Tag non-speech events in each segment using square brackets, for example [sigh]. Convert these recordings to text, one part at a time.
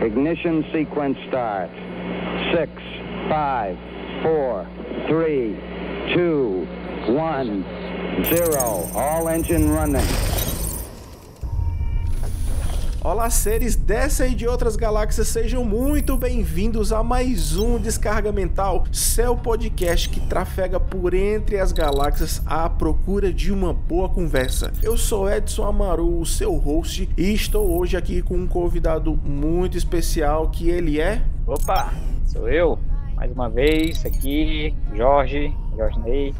Ignition sequence start. Six, five, four, three, two, one, zero. All engine running. Olá, seres dessa e de outras galáxias, sejam muito bem-vindos a mais um Descarga Mental, seu podcast que trafega por entre as galáxias à procura de uma boa conversa. Eu sou Edson Amaru, o seu host, e estou hoje aqui com um convidado muito especial que ele é. Opa, sou eu, mais uma vez aqui, Jorge, Jorge Ney.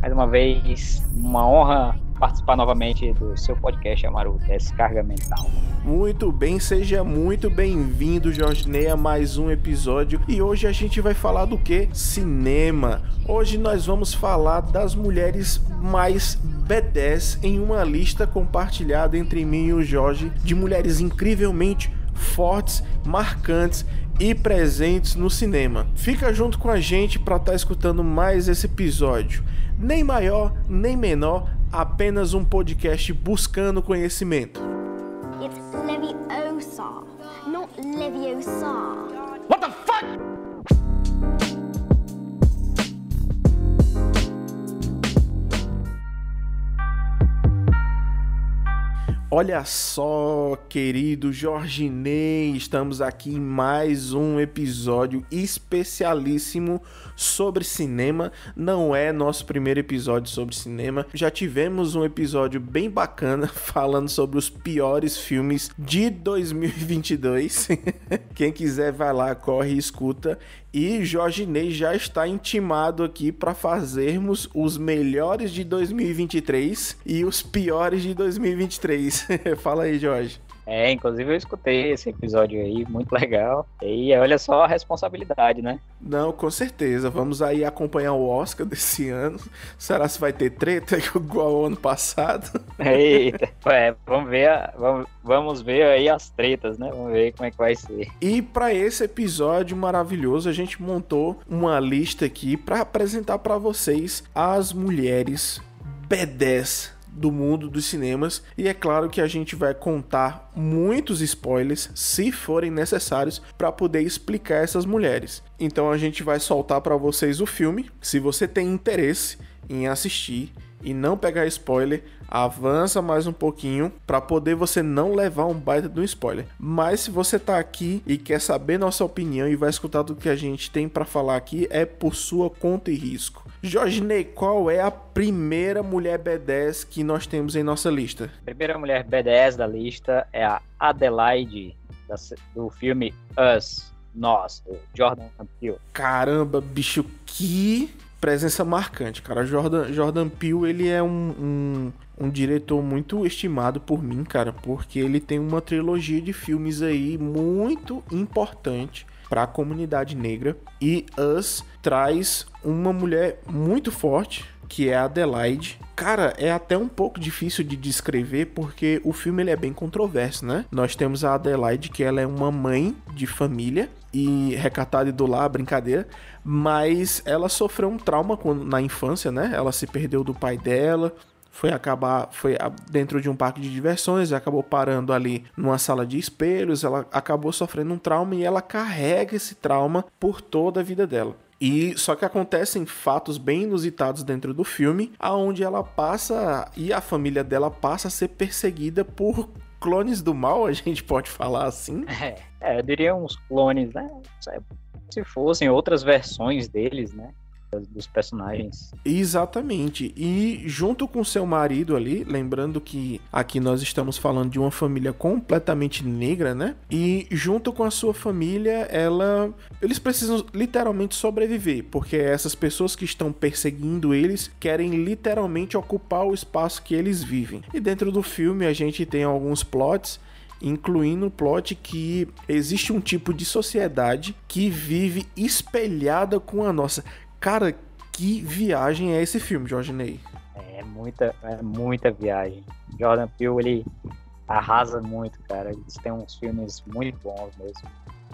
Mais uma vez, uma honra participar novamente do seu podcast, Amaru, Descarga Mental. Muito bem, seja muito bem-vindo, Jorge Ney, a mais um episódio. E hoje a gente vai falar do que? Cinema. Hoje nós vamos falar das mulheres mais B10 em uma lista compartilhada entre mim e o Jorge de mulheres incrivelmente fortes, marcantes e presentes no cinema. Fica junto com a gente para estar tá escutando mais esse episódio. Nem maior, nem menor, apenas um podcast buscando conhecimento. It's Leviosa, not Leviosa. What the fuck? Olha só, querido Jorge Ney, estamos aqui em mais um episódio especialíssimo sobre cinema. Não é nosso primeiro episódio sobre cinema. Já tivemos um episódio bem bacana [laughs] falando sobre os piores filmes de 2022. [laughs] Quem quiser vai lá, corre e escuta. E Jorge Ney já está intimado aqui para fazermos os melhores de 2023 e os piores de 2023. [laughs] Fala aí, Jorge. É, inclusive eu escutei esse episódio aí, muito legal. E olha só a responsabilidade, né? Não, com certeza. Vamos aí acompanhar o Oscar desse ano. Será se vai ter treta [laughs] igual ao ano passado? Eita, é, vamos ver, vamos, vamos ver aí as tretas, né? Vamos ver como é que vai ser. E para esse episódio maravilhoso, a gente montou uma lista aqui para apresentar para vocês as mulheres B10 do mundo dos cinemas. E é claro que a gente vai contar muitos spoilers, se forem necessários, para poder explicar essas mulheres. Então a gente vai soltar para vocês o filme. Se você tem interesse em assistir e não pegar spoiler, avança mais um pouquinho para poder você não levar um baita de um spoiler. Mas se você tá aqui e quer saber nossa opinião e vai escutar do que a gente tem para falar aqui, é por sua conta e risco. Jorge Ney, qual é a primeira mulher B10 que nós temos em nossa lista? A primeira mulher B10 da lista é a Adelaide, do filme Us, Nós, do Jordan Peele. Caramba, bicho, que presença marcante, cara. Jordan, Jordan Peele, ele é um, um, um diretor muito estimado por mim, cara, porque ele tem uma trilogia de filmes aí muito importante para a comunidade negra e Us traz uma mulher muito forte que é a Adelaide. Cara, é até um pouco difícil de descrever porque o filme ele é bem controverso, né? Nós temos a Adelaide que ela é uma mãe de família e recatada e do lar, brincadeira, mas ela sofreu um trauma na infância, né? Ela se perdeu do pai dela, foi acabar foi dentro de um parque de diversões, acabou parando ali numa sala de espelhos, ela acabou sofrendo um trauma e ela carrega esse trauma por toda a vida dela. E só que acontecem fatos bem inusitados dentro do filme, aonde ela passa e a família dela passa a ser perseguida por clones do mal, [laughs] a gente pode falar assim. É, [laughs] é eu diria uns clones, né? Se fossem outras versões deles, né? Dos personagens. Exatamente. E junto com seu marido ali, lembrando que aqui nós estamos falando de uma família completamente negra, né? E junto com a sua família, ela eles precisam literalmente sobreviver, porque essas pessoas que estão perseguindo eles querem literalmente ocupar o espaço que eles vivem. E dentro do filme a gente tem alguns plots incluindo o plot que existe um tipo de sociedade que vive espelhada com a nossa. Cara, que viagem é esse filme, Jorge Ney? É muita, é muita viagem. Jordan Peele, ele arrasa muito, cara. Eles têm uns filmes muito bons mesmo.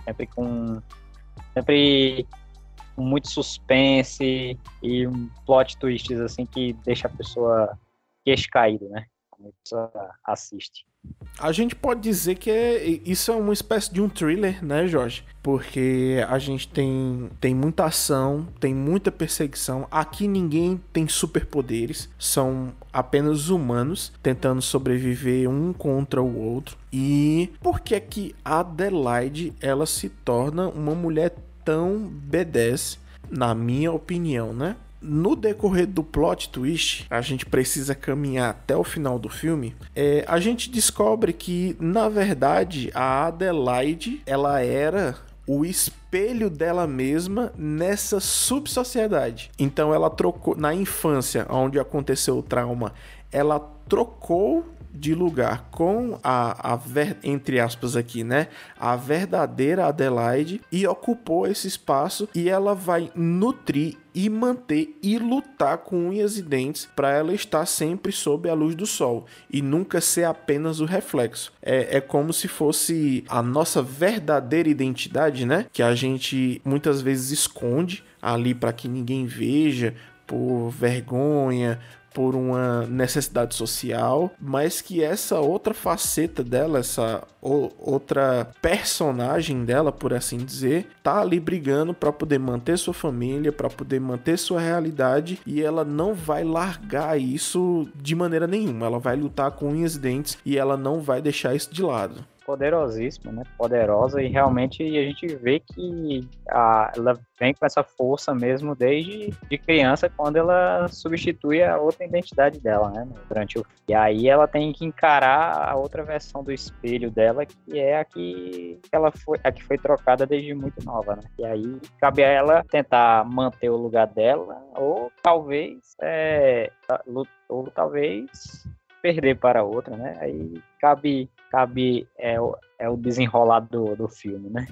Sempre com. Sempre com muito suspense e um plot twists assim que deixa a pessoa queixo caído, né? Assiste. A gente pode dizer que é, isso é uma espécie de um thriller, né, Jorge? Porque a gente tem, tem muita ação, tem muita perseguição. Aqui ninguém tem superpoderes, são apenas humanos tentando sobreviver um contra o outro. E por que é que Adelaide ela se torna uma mulher tão B10, na minha opinião, né? No decorrer do plot twist, a gente precisa caminhar até o final do filme. É, a gente descobre que, na verdade, a Adelaide ela era o espelho dela mesma nessa subsociedade. Então ela trocou na infância, onde aconteceu o trauma, ela trocou de lugar com a, a ver, entre aspas aqui, né, a verdadeira Adelaide e ocupou esse espaço e ela vai nutrir e manter e lutar com unhas e dentes para ela estar sempre sob a luz do sol e nunca ser apenas o reflexo. É, é como se fosse a nossa verdadeira identidade, né? Que a gente muitas vezes esconde ali para que ninguém veja por vergonha, por uma necessidade social, mas que essa outra faceta dela, essa outra personagem dela, por assim dizer, tá ali brigando para poder manter sua família, para poder manter sua realidade e ela não vai largar isso de maneira nenhuma. Ela vai lutar com unhas e dentes e ela não vai deixar isso de lado poderosíssima, né? Poderosa e realmente a gente vê que a, ela vem com essa força mesmo desde de criança, quando ela substitui a outra identidade dela, né? Durante o e aí ela tem que encarar a outra versão do espelho dela, que é a que ela foi, a que foi trocada desde muito nova, né? E aí cabe a ela tentar manter o lugar dela ou talvez é, ou talvez perder para outra, né? Aí cabe, cabe é, é o desenrolar do, do filme, né?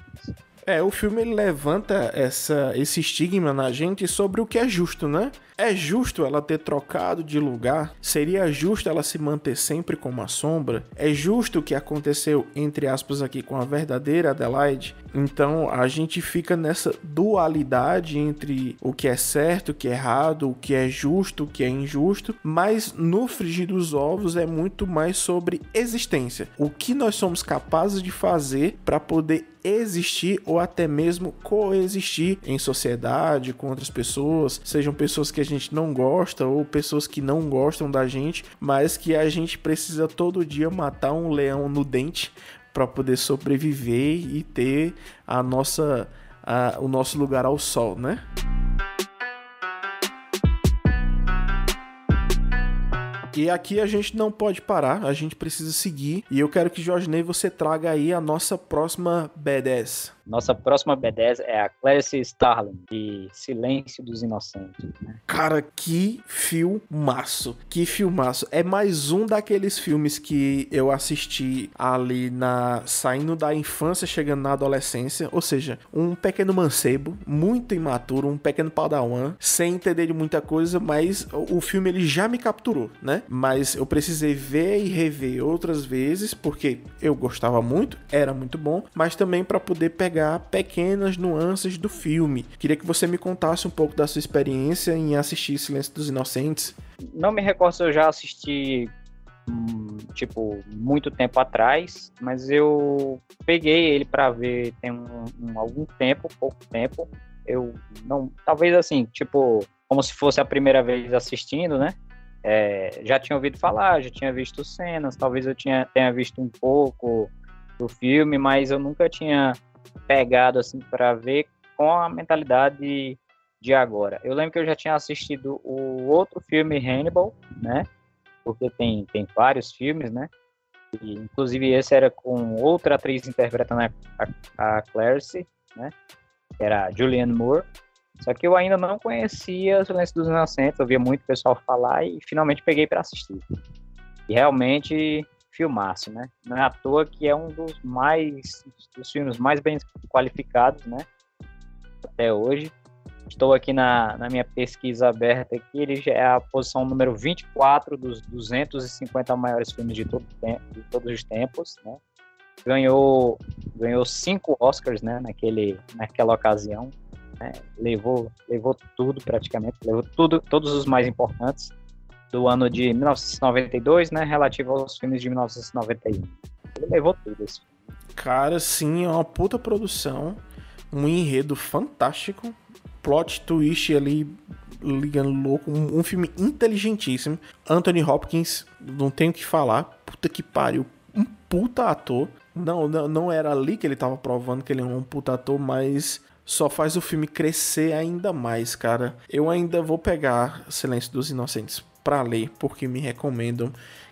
É, o filme ele levanta essa, esse estigma na gente sobre o que é justo, né? É justo ela ter trocado de lugar? Seria justo ela se manter sempre como a sombra? É justo o que aconteceu, entre aspas, aqui com a verdadeira Adelaide? Então a gente fica nessa dualidade entre o que é certo, o que é errado, o que é justo, o que é injusto, mas no frigir dos ovos é muito mais sobre existência. O que nós somos capazes de fazer para poder existir ou até mesmo coexistir em sociedade com outras pessoas, sejam pessoas que a gente não gosta ou pessoas que não gostam da gente, mas que a gente precisa todo dia matar um leão no dente para poder sobreviver e ter a nossa a, o nosso lugar ao sol, né? E aqui a gente não pode parar, a gente precisa seguir. E eu quero que, Jorge Ney, você traga aí a nossa próxima B10. Nossa próxima B10 é a Clarice Starling, de Silêncio dos Inocentes. Né? Cara, que filmaço! Que filmaço! É mais um daqueles filmes que eu assisti ali na saindo da infância, chegando na adolescência. Ou seja, um pequeno mancebo, muito imaturo, um pequeno padawan, sem entender de muita coisa, mas o filme ele já me capturou, né? Mas eu precisei ver e rever outras vezes, porque eu gostava muito, era muito bom, mas também para poder pegar pegar pequenas nuances do filme. Queria que você me contasse um pouco da sua experiência em assistir Silêncio dos Inocentes. Não me recordo se eu já assisti hum, tipo muito tempo atrás, mas eu peguei ele para ver tem um, um, algum tempo, pouco tempo. Eu não, talvez assim, tipo, como se fosse a primeira vez assistindo, né? É, já tinha ouvido falar, já tinha visto cenas, talvez eu tinha, tenha visto um pouco do filme, mas eu nunca tinha pegado assim para ver com a mentalidade de agora. Eu lembro que eu já tinha assistido o outro filme Hannibal, né? Porque tem, tem vários filmes, né? E, inclusive esse era com outra atriz interpretando a, a, a Clarice, né? Que era a Julianne Moore. Só que eu ainda não conhecia o Silêncio dos Inocentes, eu via muito pessoal falar e finalmente peguei para assistir. E realmente filmaço, né? Não é à toa que é um dos mais dos filmes mais bem qualificados, né? Até hoje. Estou aqui na, na minha pesquisa aberta aqui, ele já é a posição número 24 dos 250 maiores filmes de, todo tempo, de todos os tempos, né? Ganhou ganhou cinco Oscars, né, naquele naquela ocasião, né? Levou levou tudo praticamente, levou tudo todos os mais importantes do ano de 1992, né, relativo aos filmes de 1991. Ele levou tudo esse Cara, sim, é uma puta produção, um enredo fantástico, plot twist ali ligando louco, um, um filme inteligentíssimo. Anthony Hopkins, não tenho o que falar, puta que pariu, um puta ator. Não, não, não era ali que ele tava provando que ele é um puta ator, mas só faz o filme crescer ainda mais, cara. Eu ainda vou pegar Silêncio dos Inocentes para ler, porque me recomendam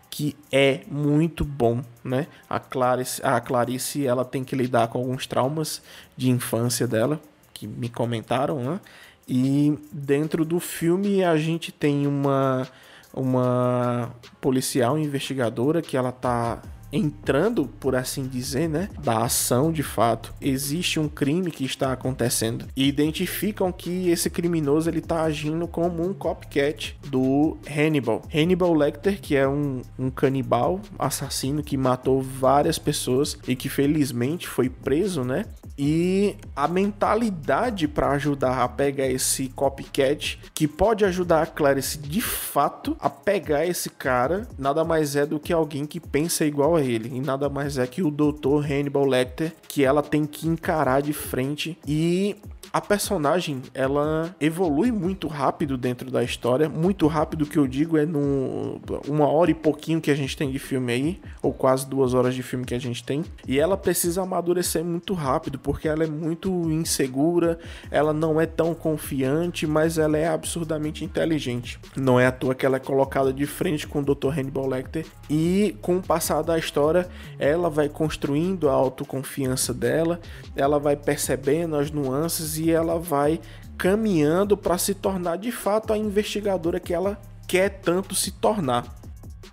que é muito bom, né? A Clarice, a Clarice, ela tem que lidar com alguns traumas de infância dela, que me comentaram, né? E dentro do filme a gente tem uma uma policial investigadora que ela tá entrando, por assim dizer, né, da ação de fato. Existe um crime que está acontecendo e identificam que esse criminoso ele está agindo como um copycat do Hannibal. Hannibal Lecter, que é um, um canibal assassino que matou várias pessoas e que felizmente foi preso, né? E a mentalidade para ajudar a pegar esse copycat, que pode ajudar a Clarice de fato a pegar esse cara, nada mais é do que alguém que pensa igual a ele. E nada mais é que o Dr. Hannibal Lecter, que ela tem que encarar de frente e a personagem ela evolui muito rápido dentro da história, muito rápido que eu digo é no uma hora e pouquinho que a gente tem de filme aí, ou quase duas horas de filme que a gente tem, e ela precisa amadurecer muito rápido porque ela é muito insegura, ela não é tão confiante, mas ela é absurdamente inteligente. Não é à toa que ela é colocada de frente com o Dr. Hannibal Lecter e com o passar da história ela vai construindo a autoconfiança dela, ela vai percebendo as nuances e ela vai caminhando para se tornar de fato a investigadora que ela quer tanto se tornar.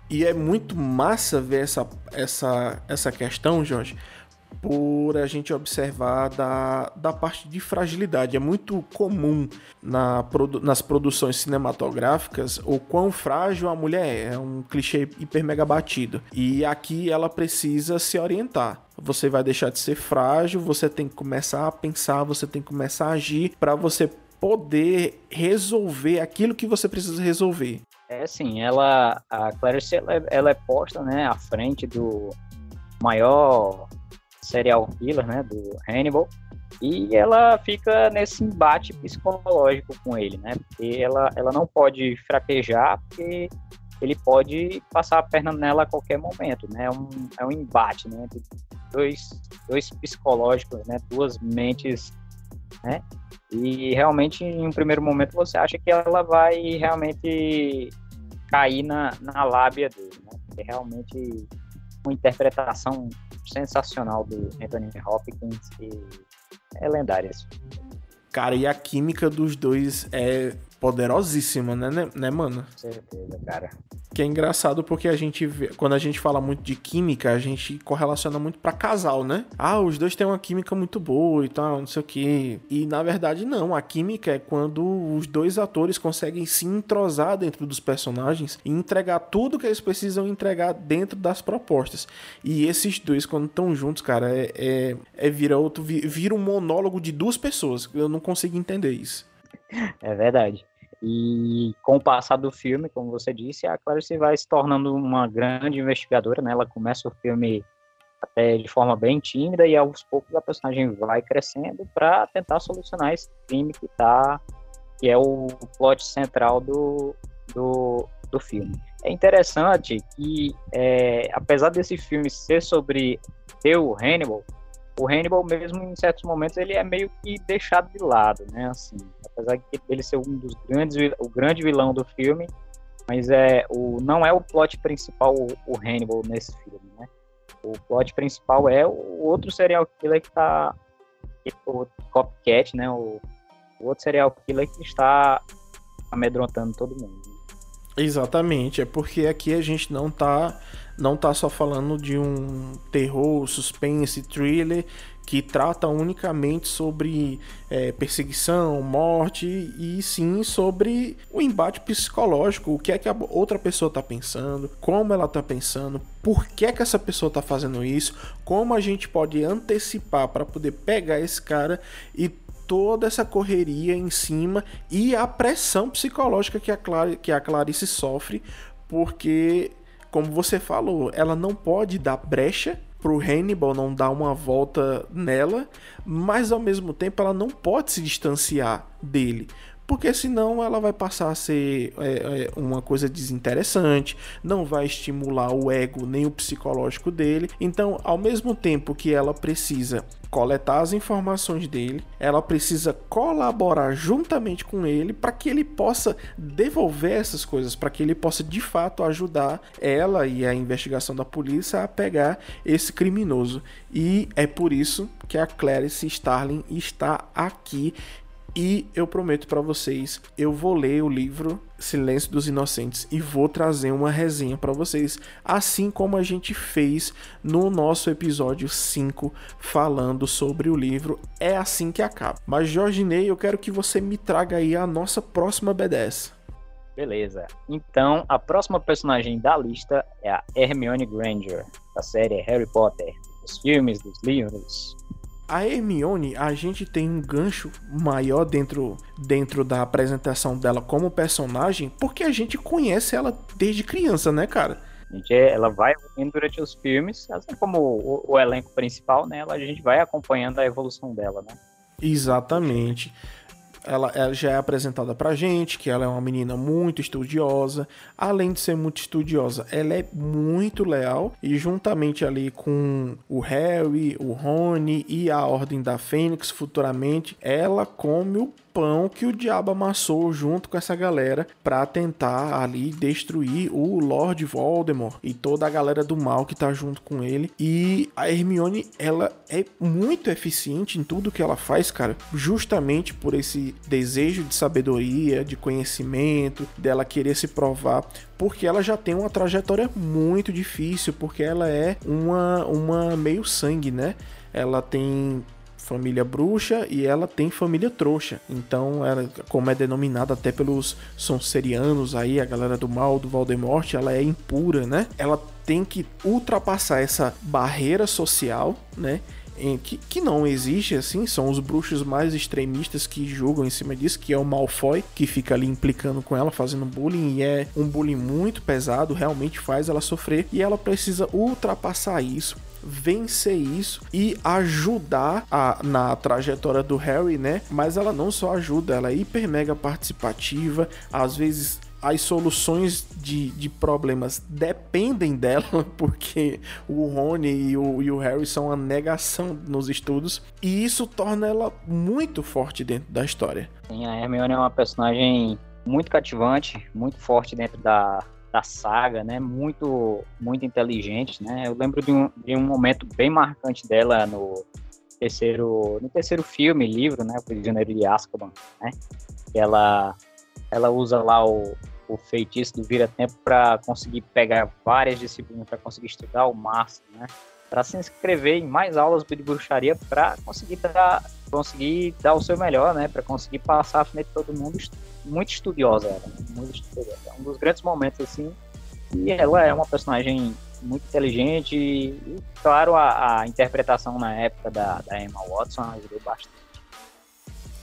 E é muito massa ver essa, essa, essa questão, Jorge, por a gente observar da, da parte de fragilidade. É muito comum na, nas produções cinematográficas o quão frágil a mulher é. É um clichê hiper mega batido. E aqui ela precisa se orientar. Você vai deixar de ser frágil, você tem que começar a pensar, você tem que começar a agir para você poder resolver aquilo que você precisa resolver. É assim, ela, a Clarice, ela, é, ela é posta, né, à frente do maior serial killer, né, do Hannibal, e ela fica nesse embate psicológico com ele, né, porque ela, ela não pode fraquejar, porque ele pode passar a perna nela a qualquer momento, né, é um, é um embate, né, entre dois, dois psicológicos, né, duas mentes, né, e realmente em um primeiro momento você acha que ela vai realmente cair na, na lábia dele, né, porque realmente uma interpretação sensacional do Anthony Hopkins e é lendária. Cara, e a química dos dois é poderosíssima, né, né, né, mano? Com certeza, cara. Que é engraçado porque a gente vê, quando a gente fala muito de química, a gente correlaciona muito para casal, né? Ah, os dois têm uma química muito boa e tal, não sei o que. E na verdade não, a química é quando os dois atores conseguem se entrosar dentro dos personagens e entregar tudo que eles precisam entregar dentro das propostas. E esses dois quando estão juntos, cara, é, é, é vira outro vira um monólogo de duas pessoas. Eu não consigo entender isso. É verdade. E com o passar do filme, como você disse, a Clarice vai se tornando uma grande investigadora, né? Ela começa o filme até de forma bem tímida e aos poucos a personagem vai crescendo para tentar solucionar esse crime que tá que é o plot central do, do, do filme. É interessante que, é, apesar desse filme ser sobre eu, Hannibal, o Hannibal mesmo em certos momentos ele é meio que deixado de lado, né? Assim, apesar de ele ser um dos grandes, o grande vilão do filme, mas é o não é o plot principal o, o Hannibal nesse filme, né? O plot principal é o outro serial killer que tá o copycat, né? O, o outro serial killer que está amedrontando todo mundo. Exatamente, é porque aqui a gente não tá não tá só falando de um terror, suspense, thriller que trata unicamente sobre é, perseguição, morte e sim sobre o embate psicológico, o que é que a outra pessoa está pensando, como ela está pensando, por que é que essa pessoa está fazendo isso, como a gente pode antecipar para poder pegar esse cara e toda essa correria em cima e a pressão psicológica que a, Clar que a Clarice sofre, porque, como você falou, ela não pode dar brecha pro Hannibal não dar uma volta nela, mas ao mesmo tempo ela não pode se distanciar dele, porque senão ela vai passar a ser é, é, uma coisa desinteressante, não vai estimular o ego nem o psicológico dele. Então, ao mesmo tempo que ela precisa coletar as informações dele, ela precisa colaborar juntamente com ele para que ele possa devolver essas coisas, para que ele possa de fato ajudar ela e a investigação da polícia a pegar esse criminoso. E é por isso que a Clarice Starling está aqui e eu prometo para vocês, eu vou ler o livro Silêncio dos Inocentes e vou trazer uma resenha para vocês, assim como a gente fez no nosso episódio 5 falando sobre o livro. É assim que acaba. Mas Jorge Ney, eu quero que você me traga aí a nossa próxima BDS. Beleza. Então, a próxima personagem da lista é a Hermione Granger, da série Harry Potter, dos filmes, dos livros, a Hermione, a gente tem um gancho maior dentro, dentro da apresentação dela como personagem, porque a gente conhece ela desde criança, né, cara? A gente, ela vai durante os filmes, assim como o, o elenco principal, né? A gente vai acompanhando a evolução dela, né? Exatamente ela, ela, já é apresentada pra gente que ela é uma menina muito estudiosa. Além de ser muito estudiosa, ela é muito leal e juntamente ali com o Harry, o Rony e a Ordem da Fênix futuramente, ela come o pão que o diabo amassou junto com essa galera para tentar ali destruir o Lord Voldemort e toda a galera do mal que tá junto com ele. E a Hermione, ela é muito eficiente em tudo que ela faz, cara, justamente por esse desejo de sabedoria, de conhecimento, dela querer se provar, porque ela já tem uma trajetória muito difícil, porque ela é uma uma meio sangue, né? Ela tem família bruxa e ela tem família trouxa. Então, ela, como é denominada até pelos sonserianos aí, a galera do mal do Voldemort, ela é impura, né? Ela tem que ultrapassar essa barreira social, né? Que, que não existe assim, são os bruxos mais extremistas que julgam em cima disso, que é o Malfoy, que fica ali implicando com ela, fazendo bullying, e é um bullying muito pesado, realmente faz ela sofrer, e ela precisa ultrapassar isso vencer isso e ajudar a, na trajetória do Harry, né? Mas ela não só ajuda, ela é hiper mega participativa, às vezes as soluções de, de problemas dependem dela, [laughs] porque o Rony e o, e o Harry são a negação nos estudos, e isso torna ela muito forte dentro da história. Sim, a Hermione é uma personagem muito cativante, muito forte dentro da, da saga, né? Muito, muito inteligente, né? Eu lembro de um, de um momento bem marcante dela no terceiro, no terceiro filme, livro, né? O Prisioneiro de Azkaban, né? Ela, ela usa lá o, o feitiço do vira-tempo para conseguir pegar várias disciplinas, para conseguir estudar o máximo, né? Para se inscrever em mais aulas de bruxaria para conseguir dar, conseguir dar o seu melhor, né? Para conseguir passar à frente de todo mundo muito estudiosa, ela, muito estudiosa. É um dos grandes momentos, assim, e ela é uma personagem muito inteligente e, claro, a, a interpretação na época da, da Emma Watson ajudou bastante.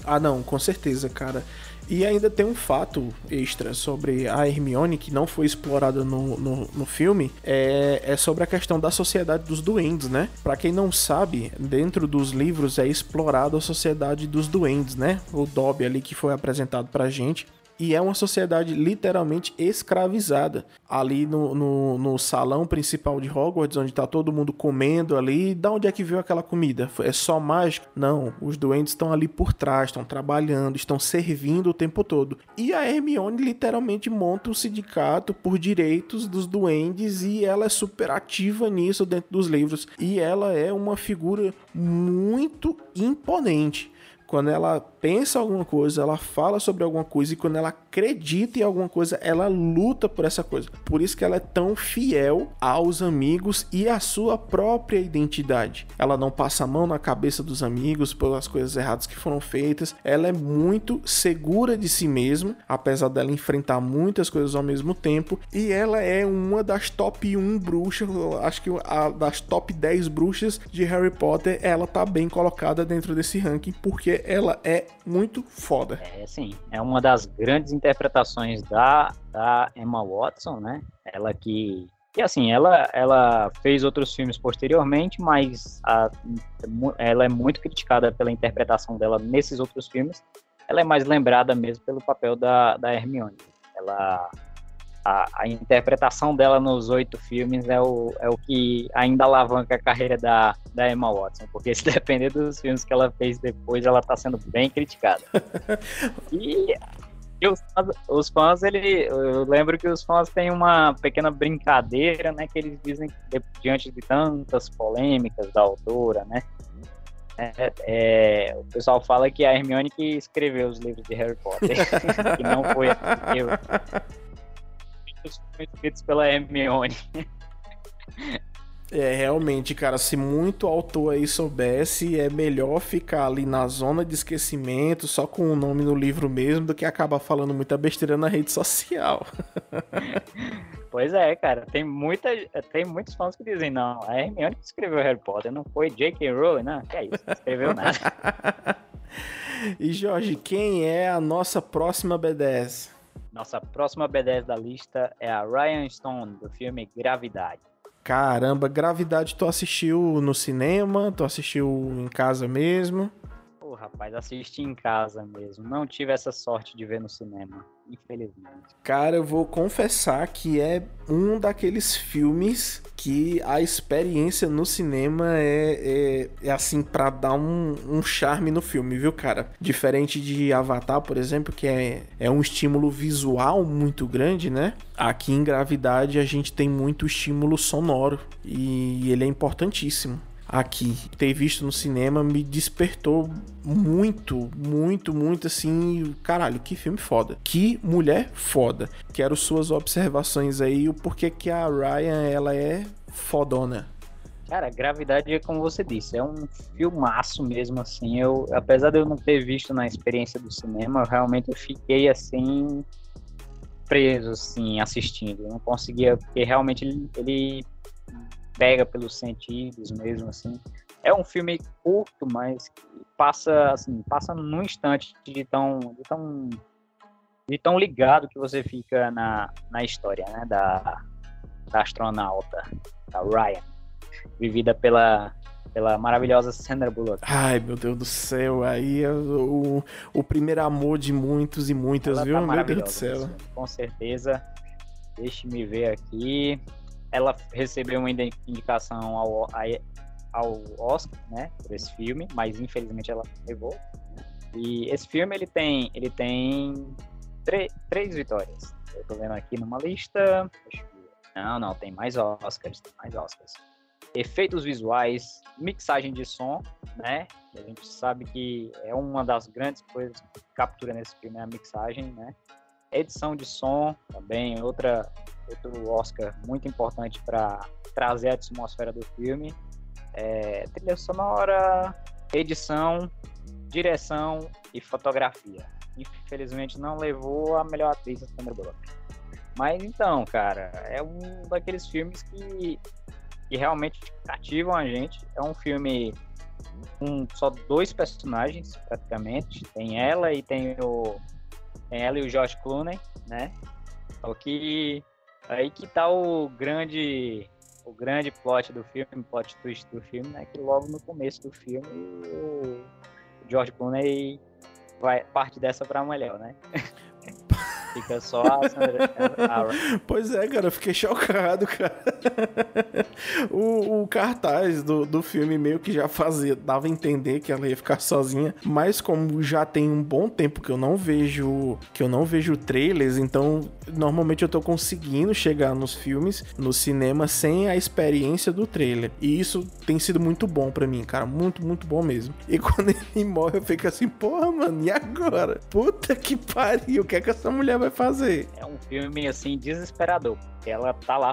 Ah, não, com certeza, cara. E ainda tem um fato extra sobre a Hermione que não foi explorada no, no, no, filme, é, é sobre a questão da sociedade dos duendes, né? Para quem não sabe, dentro dos livros é explorado a sociedade dos duendes, né? O Dobby ali que foi apresentado pra gente e é uma sociedade literalmente escravizada. Ali no, no, no, salão principal de Hogwarts, onde tá todo mundo comendo ali, da onde é que veio aquela comida? É só mágica? Não, os doentes estão ali por trás, estão trabalhando, estão servindo o tempo todo. E a Hermione literalmente monta um sindicato por direitos dos duendes e ela é super ativa nisso dentro dos livros. E ela é uma figura muito imponente quando ela pensa alguma coisa, ela fala sobre alguma coisa e quando ela acredita em alguma coisa, ela luta por essa coisa. Por isso que ela é tão fiel aos amigos e à sua própria identidade. Ela não passa a mão na cabeça dos amigos pelas coisas erradas que foram feitas. Ela é muito segura de si mesma, apesar dela enfrentar muitas coisas ao mesmo tempo. E ela é uma das top 1 bruxas, acho que a, das top 10 bruxas de Harry Potter. Ela tá bem colocada dentro desse ranking porque ela é muito foda. É, sim. É uma das grandes interpretações da, da Emma Watson, né? Ela que e assim, ela, ela fez outros filmes posteriormente, mas a, ela é muito criticada pela interpretação dela nesses outros filmes. Ela é mais lembrada mesmo pelo papel da, da Hermione. Ela, a, a interpretação dela nos oito filmes é o, é o que ainda alavanca a carreira da, da Emma Watson, porque se [laughs] depender dos filmes que ela fez depois, ela está sendo bem criticada. [laughs] e e os, os fãs, ele, eu lembro que os fãs têm uma pequena brincadeira, né? Que eles dizem que diante de tantas polêmicas da autora, né? É, é, o pessoal fala que a Hermione que escreveu os livros de Harry Potter, [laughs] que não foi eu. Escritos pela Hermione. É, realmente, cara, se muito autor aí soubesse, é melhor ficar ali na zona de esquecimento, só com o nome no livro mesmo, do que acabar falando muita besteira na rede social. [laughs] Pois é, cara, tem, muita, tem muitos fãs que dizem, não, a Hermione que escreveu Harry Potter, não foi J.K. Rowling, não, que é isso, não escreveu nada. [laughs] e Jorge, quem é a nossa próxima B10? Nossa próxima B10 da lista é a Ryan Stone, do filme Gravidade. Caramba, Gravidade tu assistiu no cinema? Tu assistiu em casa mesmo? Pô, rapaz, assisti em casa mesmo. Não tive essa sorte de ver no cinema, infelizmente. Cara, eu vou confessar que é um daqueles filmes que a experiência no cinema é, é, é assim para dar um, um, charme no filme, viu, cara? Diferente de Avatar, por exemplo, que é, é um estímulo visual muito grande, né? Aqui em Gravidade a gente tem muito estímulo sonoro e ele é importantíssimo aqui. Ter visto no cinema me despertou muito, muito, muito assim. Caralho, que filme foda. Que mulher foda. Quero suas observações aí, o porquê que a Ryan ela é fodona. Cara, Gravidade é como você disse, é um filmaço mesmo, assim. Eu, apesar de eu não ter visto na experiência do cinema, eu realmente eu fiquei assim preso, assim, assistindo. Eu não conseguia, porque realmente ele, ele pega pelos sentidos mesmo, assim. É um filme curto, mas passa, assim, passa num instante de tão, de tão, de tão ligado que você fica na, na história, né, da, da astronauta, da Ryan, vivida pela pela maravilhosa Sandra Bullock. Ai, meu Deus do céu, aí é o, o primeiro amor de muitos e muitas, Ela viu? Tá meu Deus do céu. Com certeza. Deixe-me ver aqui ela recebeu uma indicação ao, ao Oscar, né, por esse filme, mas infelizmente ela levou. E esse filme ele tem, ele tem três vitórias. Eu tô vendo aqui numa lista. Não, não, tem mais Oscars, tem mais Oscars. Efeitos visuais, mixagem de som, né? A gente sabe que é uma das grandes coisas que captura nesse filme é a mixagem, né? Edição de som também, outra outro Oscar muito importante para trazer a atmosfera do filme. É, trilha sonora, edição, direção e fotografia. Infelizmente não levou a melhor atriz a Sandra. Mas então, cara, é um daqueles filmes que, que realmente cativam a gente. É um filme com só dois personagens, praticamente. Tem ela e tem o tem ela e o George Clooney, né? O que Aí que tá o grande o grande plot do filme, plot twist do filme, né? Que logo no começo do filme o George Clooney vai parte dessa pra mulher, né? [laughs] Fica só a Sandra. Pois é, cara, eu fiquei chocado, cara. [laughs] o, o, cartaz do, do filme meio que já fazia, dava a entender que ela ia ficar sozinha, mas como já tem um bom tempo que eu não vejo, que eu não vejo trailers, então normalmente eu tô conseguindo chegar nos filmes, no cinema sem a experiência do trailer. E isso tem sido muito bom para mim, cara, muito, muito bom mesmo. E [laughs] quando ele morre, eu fico assim, porra, mano, e agora? Puta que pariu, o que é que essa mulher vai fazer? É um filme assim desesperador, ela tá lá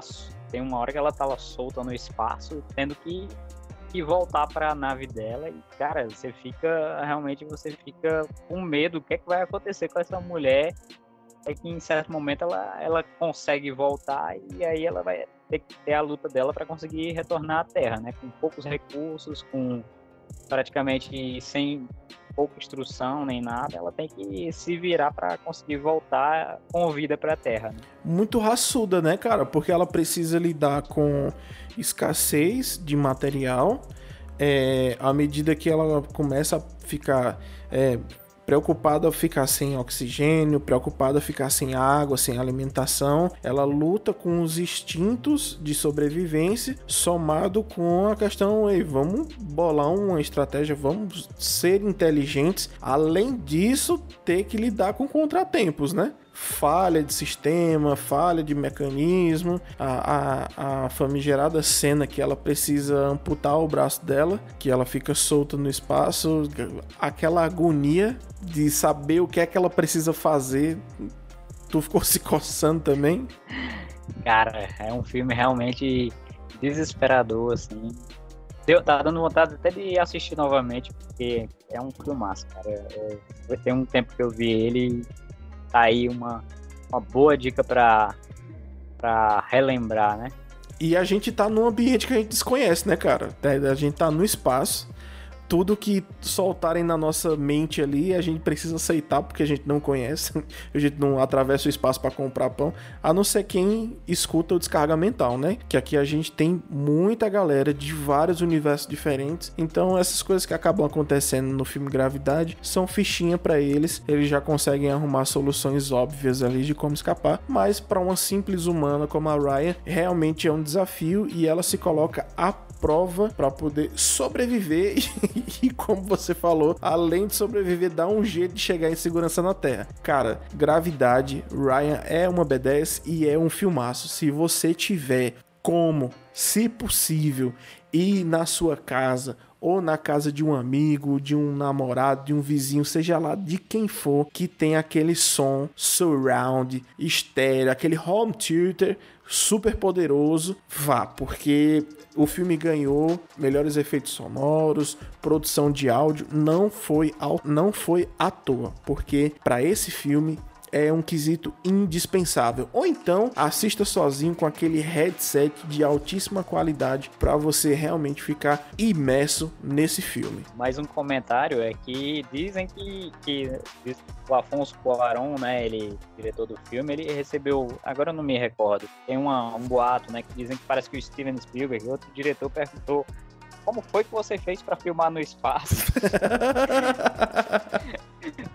tem uma hora que ela tá lá solta no espaço, tendo que, que voltar para a nave dela e, cara, você fica, realmente você fica com medo, o que é que vai acontecer com essa mulher, é que em certo momento ela, ela consegue voltar e aí ela vai ter que ter a luta dela para conseguir retornar à Terra, né, com poucos recursos, com praticamente sem pouca instrução nem nada, ela tem que se virar para conseguir voltar com vida para a Terra. Né? Muito raçuda, né, cara? Porque ela precisa lidar com escassez de material. É, à medida que ela começa a ficar é, preocupada a ficar sem oxigênio, preocupada a ficar sem água, sem alimentação. Ela luta com os instintos de sobrevivência, somado com a questão, ei, vamos bolar uma estratégia, vamos ser inteligentes. Além disso, ter que lidar com contratempos, né? Falha de sistema, falha de mecanismo, a, a, a famigerada cena que ela precisa amputar o braço dela, que ela fica solta no espaço, aquela agonia de saber o que é que ela precisa fazer. Tu ficou se coçando também? Cara, é um filme realmente desesperador, assim. Deu, tá dando vontade até de assistir novamente, porque é um filmaço, cara. É, é, tem um tempo que eu vi ele tá aí uma, uma boa dica para relembrar, né? E a gente tá num ambiente que a gente desconhece, né, cara? A gente tá no espaço tudo que soltarem na nossa mente ali, a gente precisa aceitar porque a gente não conhece, [laughs] a gente não atravessa o espaço para comprar pão, a não ser quem escuta o descarga mental, né? Que aqui a gente tem muita galera de vários universos diferentes, então essas coisas que acabam acontecendo no filme Gravidade são fichinha para eles, eles já conseguem arrumar soluções óbvias ali de como escapar, mas para uma simples humana como a Ryan, realmente é um desafio e ela se coloca a prova para poder sobreviver [laughs] [laughs] e, como você falou, além de sobreviver, dá um jeito de chegar em segurança na Terra. Cara, Gravidade, Ryan é uma B10 e é um filmaço. Se você tiver como, se possível, ir na sua casa ou na casa de um amigo, de um namorado, de um vizinho, seja lá de quem for, que tem aquele som surround, estéreo, aquele home theater super poderoso, vá, porque o filme ganhou melhores efeitos sonoros, produção de áudio, não foi não foi à toa, porque para esse filme é um quesito indispensável. Ou então assista sozinho com aquele headset de altíssima qualidade para você realmente ficar imerso nesse filme. Mais um comentário é que dizem que, que o Afonso Cuarón, né, ele diretor do filme, ele recebeu, agora eu não me recordo, tem uma, um boato, né, que dizem que parece que o Steven Spielberg, outro diretor, perguntou como foi que você fez para filmar no espaço? [laughs] [laughs]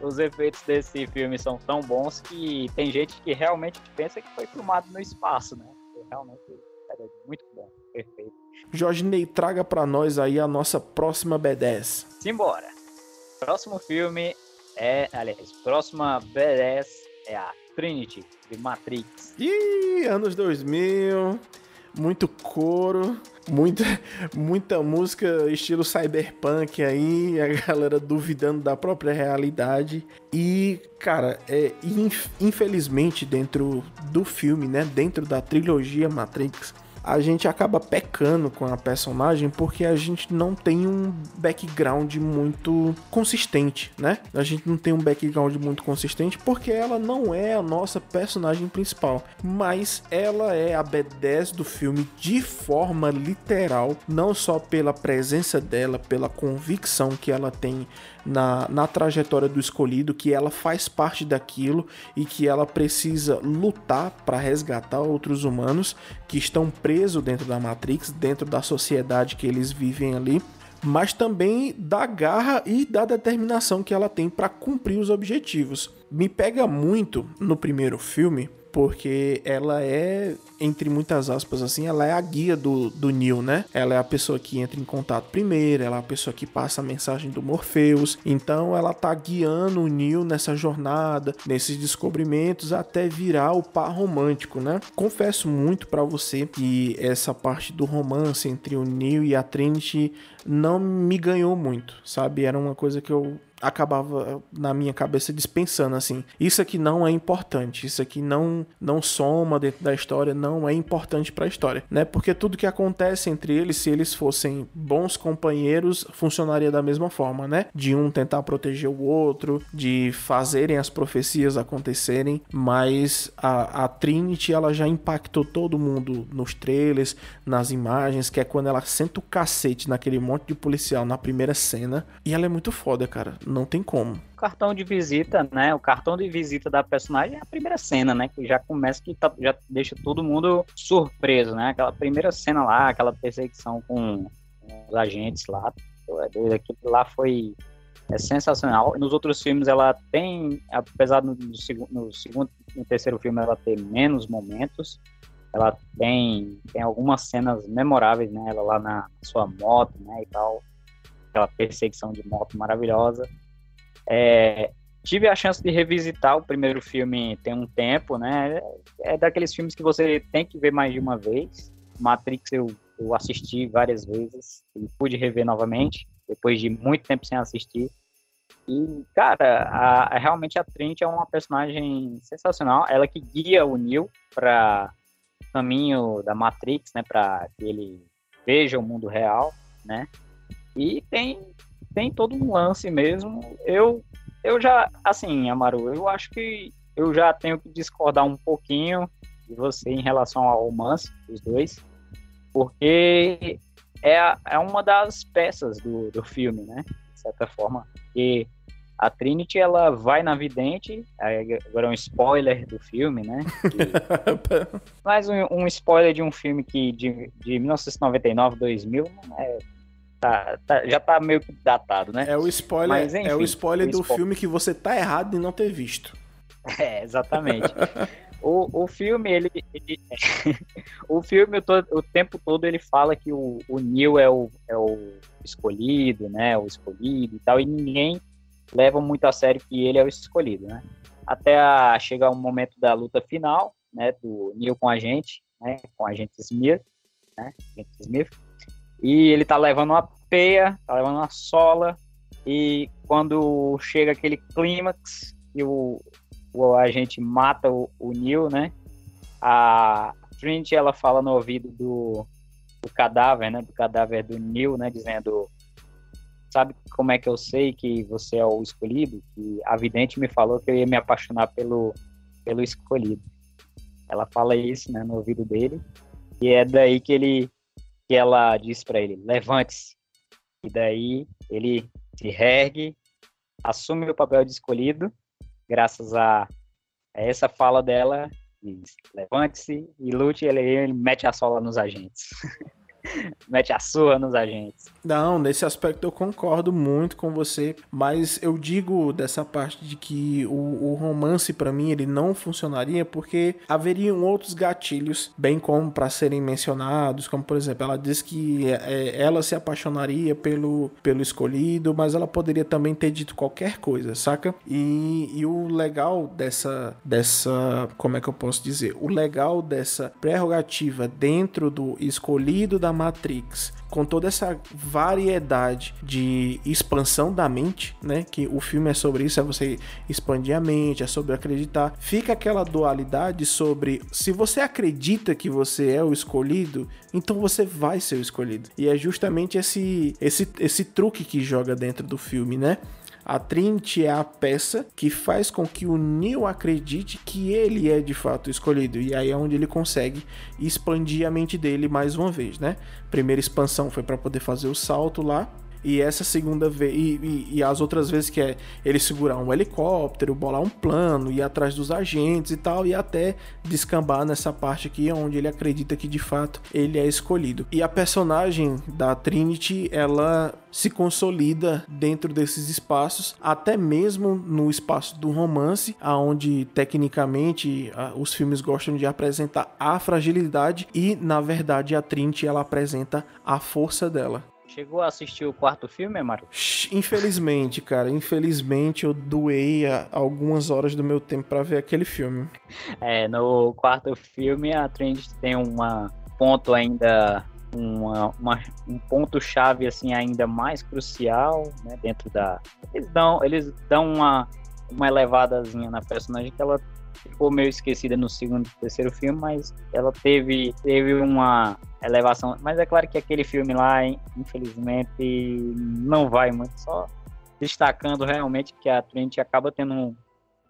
Os efeitos desse filme são tão bons que tem gente que realmente pensa que foi filmado no espaço, né? Realmente é muito bom, perfeito. Jorge Ney, traga para nós aí a nossa próxima B10. Simbora. Próximo filme é, aliás, próxima B10 é a Trinity de Matrix. Ih, anos 2000 muito coro, muita, muita música estilo cyberpunk aí, a galera duvidando da própria realidade. E, cara, é, infelizmente, dentro do filme, né, dentro da trilogia Matrix, a gente acaba pecando com a personagem porque a gente não tem um background muito consistente, né? A gente não tem um background muito consistente porque ela não é a nossa personagem principal, mas ela é a B10 do filme de forma literal, não só pela presença dela, pela convicção que ela tem na, na trajetória do escolhido, que ela faz parte daquilo e que ela precisa lutar para resgatar outros humanos que estão presos dentro da Matrix, dentro da sociedade que eles vivem ali mas também da garra e da determinação que ela tem para cumprir os objetivos. Me pega muito no primeiro filme porque ela é, entre muitas aspas, assim, ela é a guia do, do Neo, né? Ela é a pessoa que entra em contato primeiro, ela é a pessoa que passa a mensagem do Morpheus, então ela tá guiando o Neo nessa jornada, nesses descobrimentos, até virar o par romântico, né? Confesso muito para você que essa parte do romance entre o Neo e a Trinity não me ganhou muito, sabe? Era uma coisa que eu acabava na minha cabeça dispensando assim. Isso aqui não é importante, isso aqui não não soma dentro da história, não é importante para a história, né? Porque tudo que acontece entre eles, se eles fossem bons companheiros, funcionaria da mesma forma, né? De um tentar proteger o outro, de fazerem as profecias acontecerem, mas a, a Trinity ela já impactou todo mundo nos trailers, nas imagens, que é quando ela senta o cacete naquele monte de policial na primeira cena, e ela é muito foda, cara não tem como. Cartão de visita, né? O cartão de visita da personagem é a primeira cena, né? Que já começa que tá, já deixa todo mundo surpreso, né? Aquela primeira cena lá, aquela perseguição com os agentes lá. É aquilo lá foi é sensacional. Nos outros filmes ela tem, apesar no, no, segundo no terceiro filme ela ter menos momentos, ela tem, tem algumas cenas memoráveis, né? Ela lá na sua moto, né? E tal aquela perseguição de moto maravilhosa. É, tive a chance de revisitar o primeiro filme tem um tempo, né? É daqueles filmes que você tem que ver mais de uma vez. Matrix eu, eu assisti várias vezes e pude rever novamente, depois de muito tempo sem assistir. E, cara, a, a, realmente a Trinity é uma personagem sensacional. Ela que guia o Neo para caminho da Matrix, né? Para que ele veja o mundo real, né? E tem, tem todo um lance mesmo. Eu, eu já, assim, Amaru, eu acho que eu já tenho que discordar um pouquinho de você em relação ao romance dos dois, porque é, é uma das peças do, do filme, né? De certa forma. Porque a Trinity, ela vai na vidente, agora é um spoiler do filme, né? [laughs] mais um, um, spoiler de um filme que de, de 1999, 2000, não é Tá, tá, já tá meio que datado, né? É o spoiler, Mas, enfim, é o spoiler o do spo... filme que você tá errado de não ter visto. [laughs] É, exatamente. o, o filme, ele. ele [laughs] o filme, o, todo, o, tempo todo, ele fala que o, o Neil é o, é o escolhido, né? O escolhido e tal, e ninguém leva muito a sério que ele é o escolhido, né? Até a, chegar o momento da luta final, né? Do Neil com a gente, né? Com a gente Smith, né? Agente Smith e ele tá levando uma peia, tá levando uma sola. E quando chega aquele clímax e o, o agente mata o, o Neil, né? A Trinity ela fala no ouvido do, do cadáver, né? Do cadáver do Neil, né? Dizendo sabe como é que eu sei que você é o escolhido? Que a vidente me falou que eu ia me apaixonar pelo, pelo escolhido. Ela fala isso, né, no ouvido dele. E é daí que ele que ela diz para ele: levante-se. E daí ele se ergue, assume o papel de escolhido, graças a, essa fala dela, diz: levante-se e lute. Ele, ele mete a sola nos agentes. [laughs] [laughs] mete a sua nos agentes. Não, nesse aspecto eu concordo muito com você, mas eu digo dessa parte de que o, o romance para mim ele não funcionaria porque haveriam outros gatilhos, bem como para serem mencionados, como por exemplo, ela diz que é, é, ela se apaixonaria pelo, pelo escolhido, mas ela poderia também ter dito qualquer coisa, saca? E, e o legal dessa, dessa, como é que eu posso dizer? O legal dessa prerrogativa dentro do escolhido da Matrix, com toda essa variedade de expansão da mente, né? Que o filme é sobre isso, é você expandir a mente, é sobre acreditar. Fica aquela dualidade sobre se você acredita que você é o escolhido, então você vai ser o escolhido. E é justamente esse esse esse truque que joga dentro do filme, né? A Trinity é a peça que faz com que o Neo acredite que ele é de fato escolhido. E aí é onde ele consegue expandir a mente dele mais uma vez, né? Primeira expansão foi para poder fazer o salto lá. E essa segunda vez, e, e, e, as outras vezes que é ele segurar um helicóptero, bolar um plano, ir atrás dos agentes e tal, e até descambar nessa parte aqui onde ele acredita que de fato ele é escolhido. E a personagem da Trinity, ela se consolida dentro desses espaços, até mesmo no espaço do romance, aonde tecnicamente os filmes gostam de apresentar a fragilidade e na verdade a Trinity ela apresenta a força dela. Chegou a assistir o quarto filme, Maru? Infelizmente, cara, infelizmente eu doei algumas horas do meu tempo para ver aquele filme. É, no quarto filme a Trinity tem uma ponto ainda uma, uma, um ponto chave assim ainda mais crucial né, dentro da eles dão eles dão uma uma elevadazinha na personagem que ela ficou meio esquecida no segundo e terceiro filme mas ela teve teve uma elevação. Mas é claro que aquele filme lá infelizmente não vai muito. Só destacando realmente que a Trinity acaba tendo um,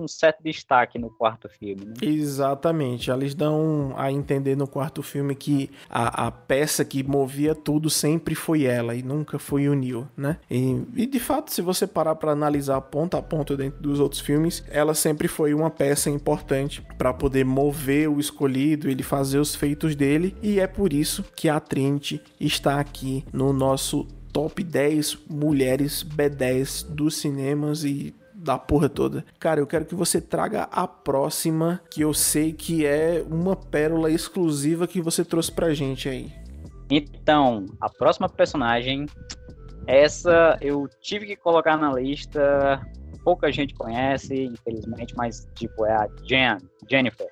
um certo destaque no quarto filme. Né? Exatamente. Eles dão a entender no quarto filme que a, a, peça que movia tudo sempre foi ela e nunca foi o Neil, né? E, e de fato, se você parar para analisar ponto a ponto dentro dos outros filmes, ela sempre foi uma peça importante para poder mover o escolhido, ele fazer os feitos dele, e é por isso que a Trinity está aqui no nosso top 10 mulheres B10 dos cinemas e da porra toda. Cara, eu quero que você traga a próxima, que eu sei que é uma pérola exclusiva que você trouxe pra gente aí. Então, a próxima personagem, essa eu tive que colocar na lista. Pouca gente conhece, infelizmente, mas tipo é a Jen, Jennifer,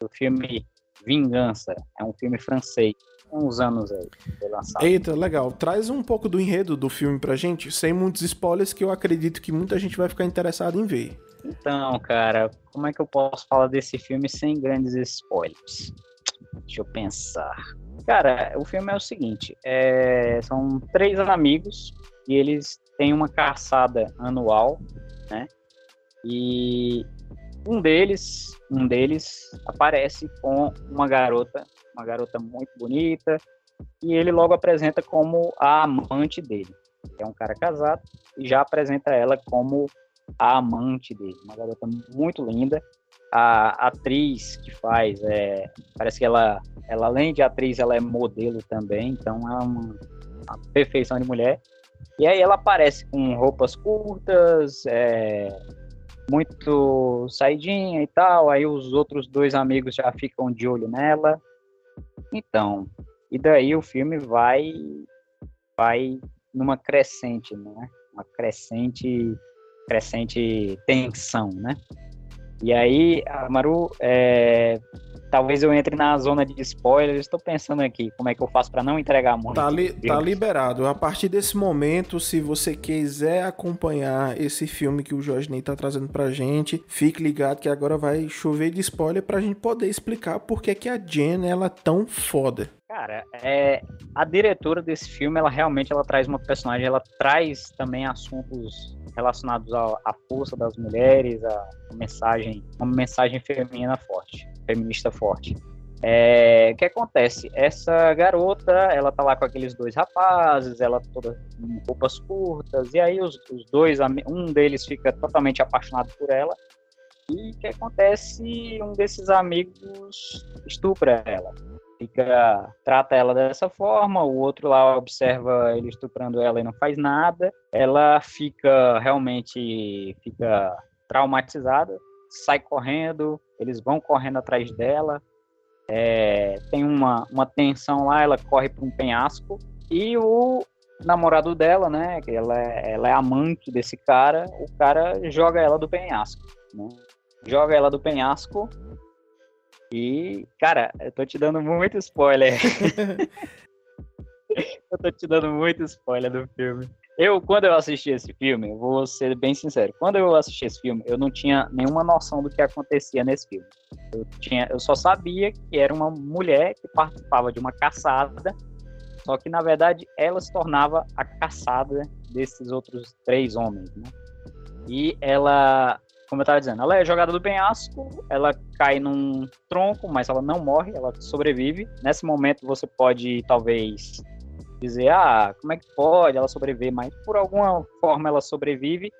do filme Vingança. É um filme francês uns anos aí. Eita, legal. Traz um pouco do enredo do filme pra gente, sem muitos spoilers, que eu acredito que muita gente vai ficar interessada em ver. Então, cara, como é que eu posso falar desse filme sem grandes spoilers? Deixa eu pensar. Cara, o filme é o seguinte: é... são três amigos e eles têm uma caçada anual, né? E um deles, um deles aparece com uma garota uma garota muito bonita, e ele logo apresenta como a amante dele. É um cara casado e já apresenta ela como a amante dele, uma garota muito linda. A atriz que faz, é, parece que ela, ela além de atriz, ela é modelo também, então é uma, uma perfeição de mulher. E aí ela aparece com roupas curtas, é, muito saidinha e tal. Aí os outros dois amigos já ficam de olho nela. Então, e daí o filme vai vai numa crescente, né? Uma crescente crescente tensão, né? E aí, Maru, é, talvez eu entre na zona de spoilers. Estou pensando aqui como é que eu faço para não entregar muito. Tá, li, tá liberado. A partir desse momento, se você quiser acompanhar esse filme que o Jorge Ney tá trazendo pra gente, fique ligado que agora vai chover de spoiler pra gente poder explicar por que, que a Jen ela é tão foda. Cara, é, a diretora desse filme, ela realmente ela traz uma personagem, ela traz também assuntos relacionados à, força das mulheres, a mensagem, uma mensagem feminina forte feminista forte. É, o que acontece? Essa garota, ela tá lá com aqueles dois rapazes, ela toda com roupas curtas, e aí os, os dois, um deles fica totalmente apaixonado por ela, e o que acontece? Um desses amigos estupra ela. Fica, trata ela dessa forma, o outro lá observa ele estuprando ela e não faz nada. Ela fica realmente fica traumatizada, sai correndo, eles vão correndo atrás dela. É, tem uma, uma tensão lá, ela corre para um penhasco e o namorado dela, né, que ela é, ela é amante desse cara, o cara joga ela do penhasco, né? Joga ela do penhasco e, cara, eu tô te dando muito spoiler. [laughs] eu tô te dando muito spoiler do filme. Eu, quando eu assisti esse filme, eu vou ser bem sincero, quando eu assisti esse filme, eu não tinha nenhuma noção do que acontecia nesse filme. Eu, tinha, eu só sabia que era uma mulher que participava de uma caçada, só que na verdade ela se tornava a caçada desses outros três homens, né? E ela, como eu estava dizendo, ela é jogada do penhasco, ela cai num tronco, mas ela não morre, ela sobrevive. Nesse momento você pode talvez dizer, ah, como é que pode ela sobreviver, mas por alguma forma ela sobrevive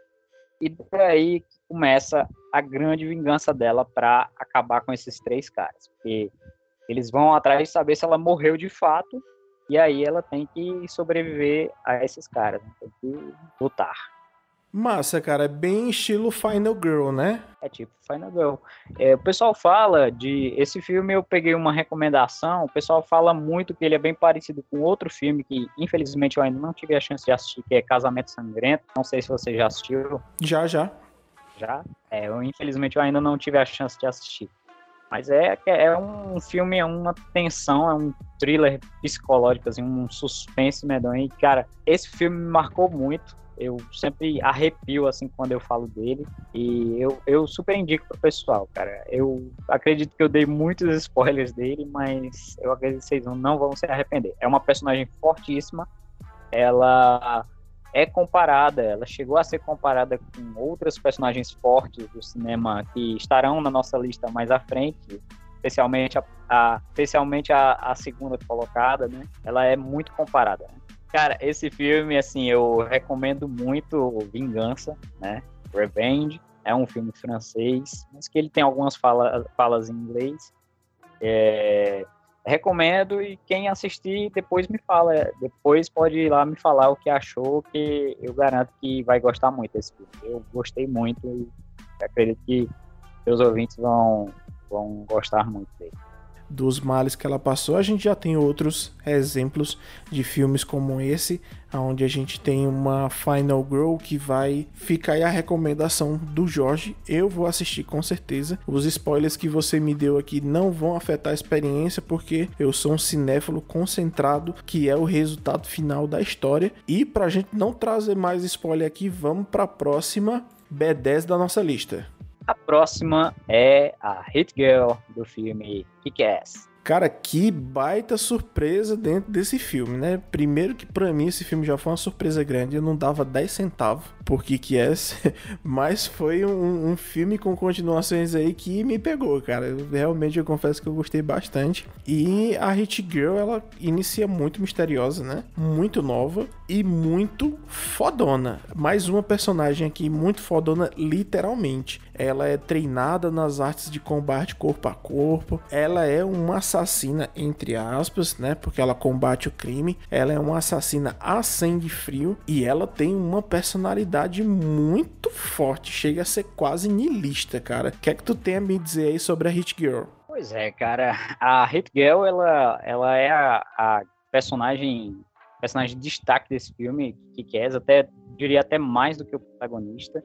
e daí começa a grande vingança dela para acabar com esses três caras, porque eles vão atrás de saber se ela morreu de fato e aí ela tem que sobreviver a esses caras, né? tem que lutar. Massa, cara, é bem estilo Final Girl, né? É tipo Final Girl. É, o pessoal fala de. Esse filme eu peguei uma recomendação. O pessoal fala muito que ele é bem parecido com outro filme que, infelizmente, eu ainda não tive a chance de assistir, que é Casamento Sangrento. Não sei se você já assistiu. Já, já. Já? É, eu, infelizmente, eu ainda não tive a chance de assistir. Mas é, é um filme, é uma tensão, é um thriller psicológico, assim, um suspense medonho. E, cara, esse filme me marcou muito eu sempre arrepio assim quando eu falo dele e eu, eu super indico pro pessoal, cara. Eu acredito que eu dei muitos spoilers dele, mas eu acredito que vocês não vão se arrepender. É uma personagem fortíssima, ela é comparada, ela chegou a ser comparada com outras personagens fortes do cinema que estarão na nossa lista mais à frente, especialmente a, a especialmente a, a segunda colocada, né? Ela é muito comparada. Né? Cara, esse filme, assim, eu recomendo muito Vingança, né? Revenge. É um filme francês, mas que ele tem algumas fala, falas em inglês. É, recomendo e quem assistir depois me fala. Depois pode ir lá me falar o que achou, que eu garanto que vai gostar muito desse filme. Eu gostei muito e acredito que seus ouvintes vão, vão gostar muito dele dos males que ela passou. A gente já tem outros exemplos de filmes como esse, onde a gente tem uma Final Girl que vai ficar aí a recomendação do Jorge. Eu vou assistir com certeza. Os spoilers que você me deu aqui não vão afetar a experiência, porque eu sou um cinéfilo concentrado, que é o resultado final da história. E pra gente não trazer mais spoiler aqui, vamos pra próxima B10 da nossa lista. A próxima é a Hit Girl do filme Kick-Ass. Cara, que baita surpresa dentro desse filme, né? Primeiro que para mim esse filme já foi uma surpresa grande, eu não dava 10 centavos por que [laughs] é, mas foi um, um, filme com continuações aí que me pegou, cara. Eu, realmente eu confesso que eu gostei bastante. E a Hit Girl, ela inicia muito misteriosa, né? Muito nova e muito fodona. Mais uma personagem aqui muito fodona, literalmente. Ela é treinada nas artes de combate corpo a corpo. Ela é uma assassina, entre aspas, né? Porque ela combate o crime. Ela é uma assassina a sangue frio e ela tem uma personalidade muito forte. Chega a ser quase nilista, cara. O que é que tu tem a me dizer aí sobre a Hit Girl? Pois é, cara. A Hit Girl, ela, ela é a, a personagem personagem de destaque desse filme, que quer até diria até mais do que o protagonista.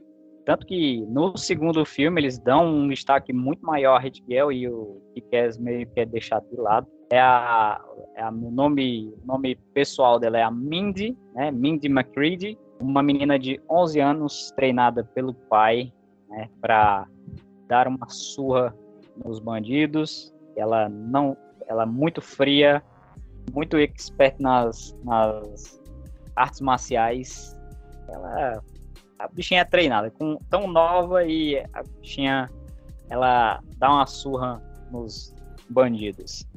Tanto que no segundo filme eles dão um destaque muito maior a Hit Girl e o Kikaz meio que é deixado de lado. É a, é a o nome, nome pessoal dela é a Mindy, né? Mindy McCready, uma menina de 11 anos treinada pelo pai, né, para dar uma surra nos bandidos. Ela não, ela é muito fria, muito expert nas, nas artes marciais. Ela a bichinha é treinada, com, tão nova e a bichinha ela dá uma surra nos bandidos.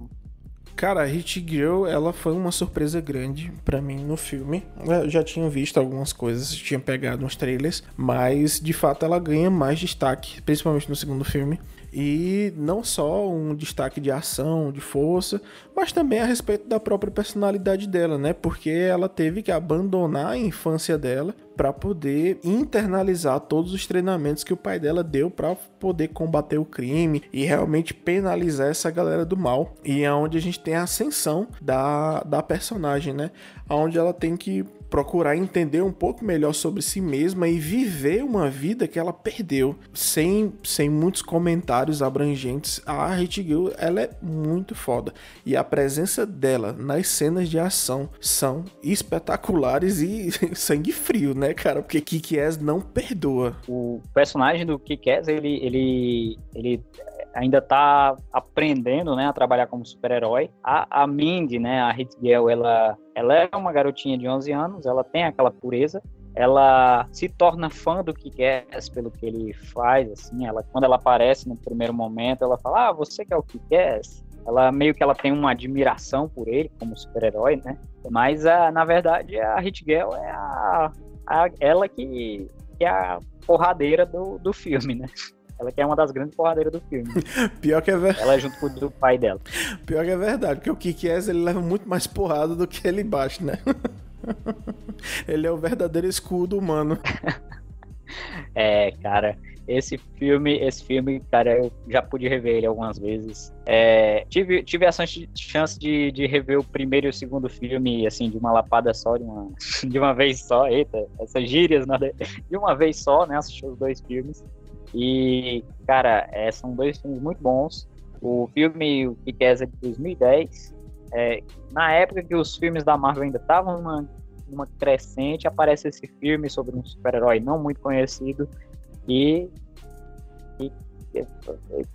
Cara, a Hit Girl, ela foi uma surpresa grande para mim no filme. Eu já tinha visto algumas coisas, tinha pegado uns trailers, mas de fato ela ganha mais destaque, principalmente no segundo filme. E não só um destaque de ação, de força, mas também a respeito da própria personalidade dela, né? Porque ela teve que abandonar a infância dela para poder internalizar todos os treinamentos que o pai dela deu para poder combater o crime e realmente penalizar essa galera do mal. E é onde a gente tem a ascensão da, da personagem, né? Onde ela tem que procurar entender um pouco melhor sobre si mesma e viver uma vida que ela perdeu, sem, sem muitos comentários abrangentes. A Hit Girl, ela é muito foda. E a presença dela nas cenas de ação são espetaculares e [laughs] sangue frio, né, cara? Porque Kick-Ass não perdoa. O personagem do Kick-Ass, ele, ele, ele ainda está aprendendo, né, a trabalhar como super-herói. A, a Mindy, né, a Hit Girl, ela, ela é uma garotinha de 11 anos, ela tem aquela pureza, ela se torna fã do Kick-Ass pelo que ele faz, assim, ela, quando ela aparece no primeiro momento, ela fala, ah, você que é o Kick-Ass? Ela meio que ela tem uma admiração por ele como super-herói, né? Mas, a, na verdade, a Hit Girl é a, a, ela que, que é a porradeira do, do filme, né? Ela que é uma das grandes porradeiras do filme. [laughs] Pior que é verdade. Ela é junto com o pai dela. Pior que é verdade, porque o Kikies ele leva muito mais porrada do que ele bate, né? [laughs] ele é o verdadeiro escudo humano. [laughs] é, cara, esse filme, esse filme, cara, eu já pude rever ele algumas vezes. É, tive, tive essa chance de, de rever o primeiro e o segundo filme, assim, de uma lapada só, de uma, de uma vez só. Eita, essas gírias, né? de uma vez só, né? Assisti os dois filmes. E, cara, é, são dois filmes muito bons. O filme, o é de 2010, é, na época que os filmes da Marvel ainda estavam numa, numa crescente, aparece esse filme sobre um super-herói não muito conhecido e, e, e,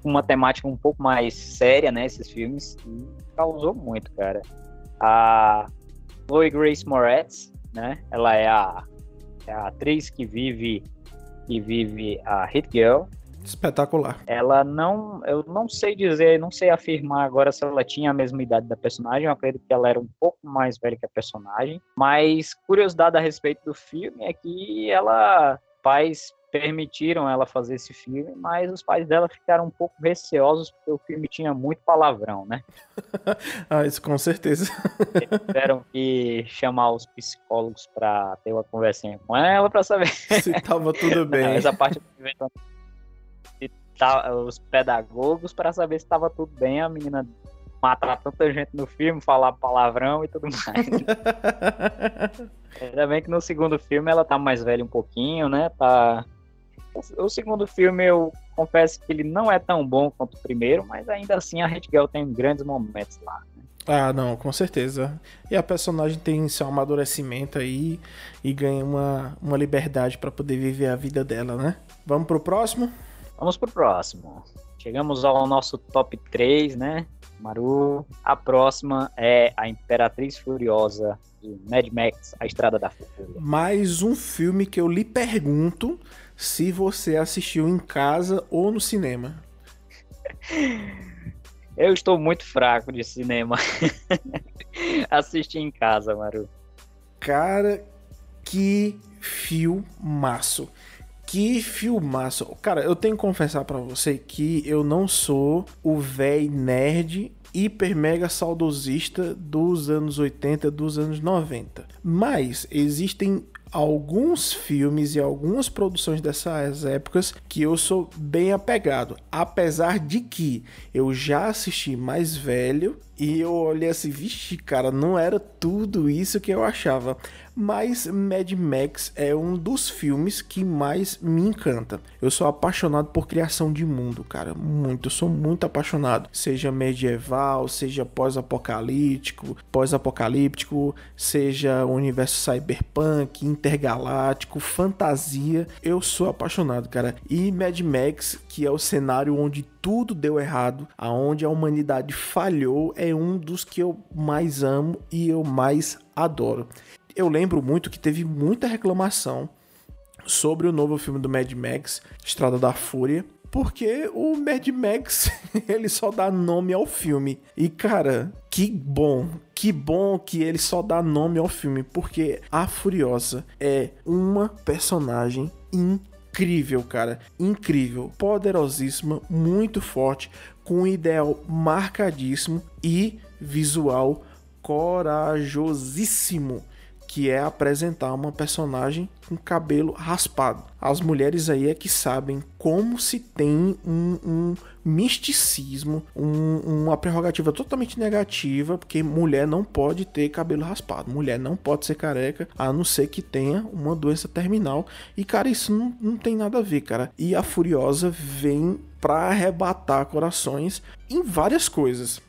uma temática um pouco mais séria, né, esses filmes, e causou muito, cara. A Chloe Grace Moretz, né, ela é a, é a atriz que vive que vive a Hit Girl. Espetacular. Ela não, eu não sei dizer, não sei afirmar agora se ela tinha a mesma idade da personagem. Eu acredito que ela era um pouco mais velha que a personagem. Mas curiosidade a respeito do filme é que ela faz permitiram ela fazer esse filme, mas os pais dela ficaram um pouco receosos porque o filme tinha muito palavrão, né? [laughs] ah, isso com certeza. Eles tiveram que chamar os psicólogos para ter uma conversinha com ela [laughs] [laughs] para saber se tava tudo bem. Não, essa parte tá, os pedagogos para saber se estava tudo bem. A menina matar tanta gente no filme, falar palavrão e tudo mais. Ainda bem que no segundo filme ela tá mais velha um pouquinho, né? Tá o segundo filme, eu confesso que ele não é tão bom quanto o primeiro, mas ainda assim a Red Girl tem grandes momentos lá. Né? Ah, não, com certeza. E a personagem tem seu amadurecimento aí e ganha uma, uma liberdade para poder viver a vida dela, né? Vamos pro próximo? Vamos pro próximo. Chegamos ao nosso top 3, né? Maru. A próxima é A Imperatriz Furiosa de Mad Max, A Estrada da Fúria. Mais um filme que eu lhe pergunto se você assistiu em casa ou no cinema. [laughs] Eu estou muito fraco de cinema. [laughs] Assisti em casa, Maru. Cara, que filmaço. Que filmaço. Cara, eu tenho que confessar para você que eu não sou o véi nerd hiper mega saudosista dos anos 80, dos anos 90. Mas existem alguns filmes e algumas produções dessas épocas que eu sou bem apegado, apesar de que eu já assisti mais velho e eu olhei assim, vixe, cara, não era tudo isso que eu achava. Mas Mad Max é um dos filmes que mais me encanta. Eu sou apaixonado por criação de mundo, cara. Muito, sou muito apaixonado. Seja medieval, seja pós-apocalíptico, pós-apocalíptico, seja universo cyberpunk, intergaláctico, fantasia. Eu sou apaixonado, cara. E Mad Max, que é o cenário onde tudo deu errado, aonde a humanidade falhou, é um dos que eu mais amo e eu mais adoro eu lembro muito que teve muita reclamação sobre o novo filme do Mad Max, Estrada da Fúria, porque o Mad Max [laughs] ele só dá nome ao filme. E cara, que bom, que bom que ele só dá nome ao filme, porque a Furiosa é uma personagem incrível, cara, incrível, poderosíssima, muito forte, com um ideal marcadíssimo e visual corajosíssimo que é apresentar uma personagem com cabelo raspado. As mulheres aí é que sabem como se tem um, um misticismo, um, uma prerrogativa totalmente negativa, porque mulher não pode ter cabelo raspado, mulher não pode ser careca, a não ser que tenha uma doença terminal. E, cara, isso não, não tem nada a ver, cara. E a Furiosa vem para arrebatar corações em várias coisas.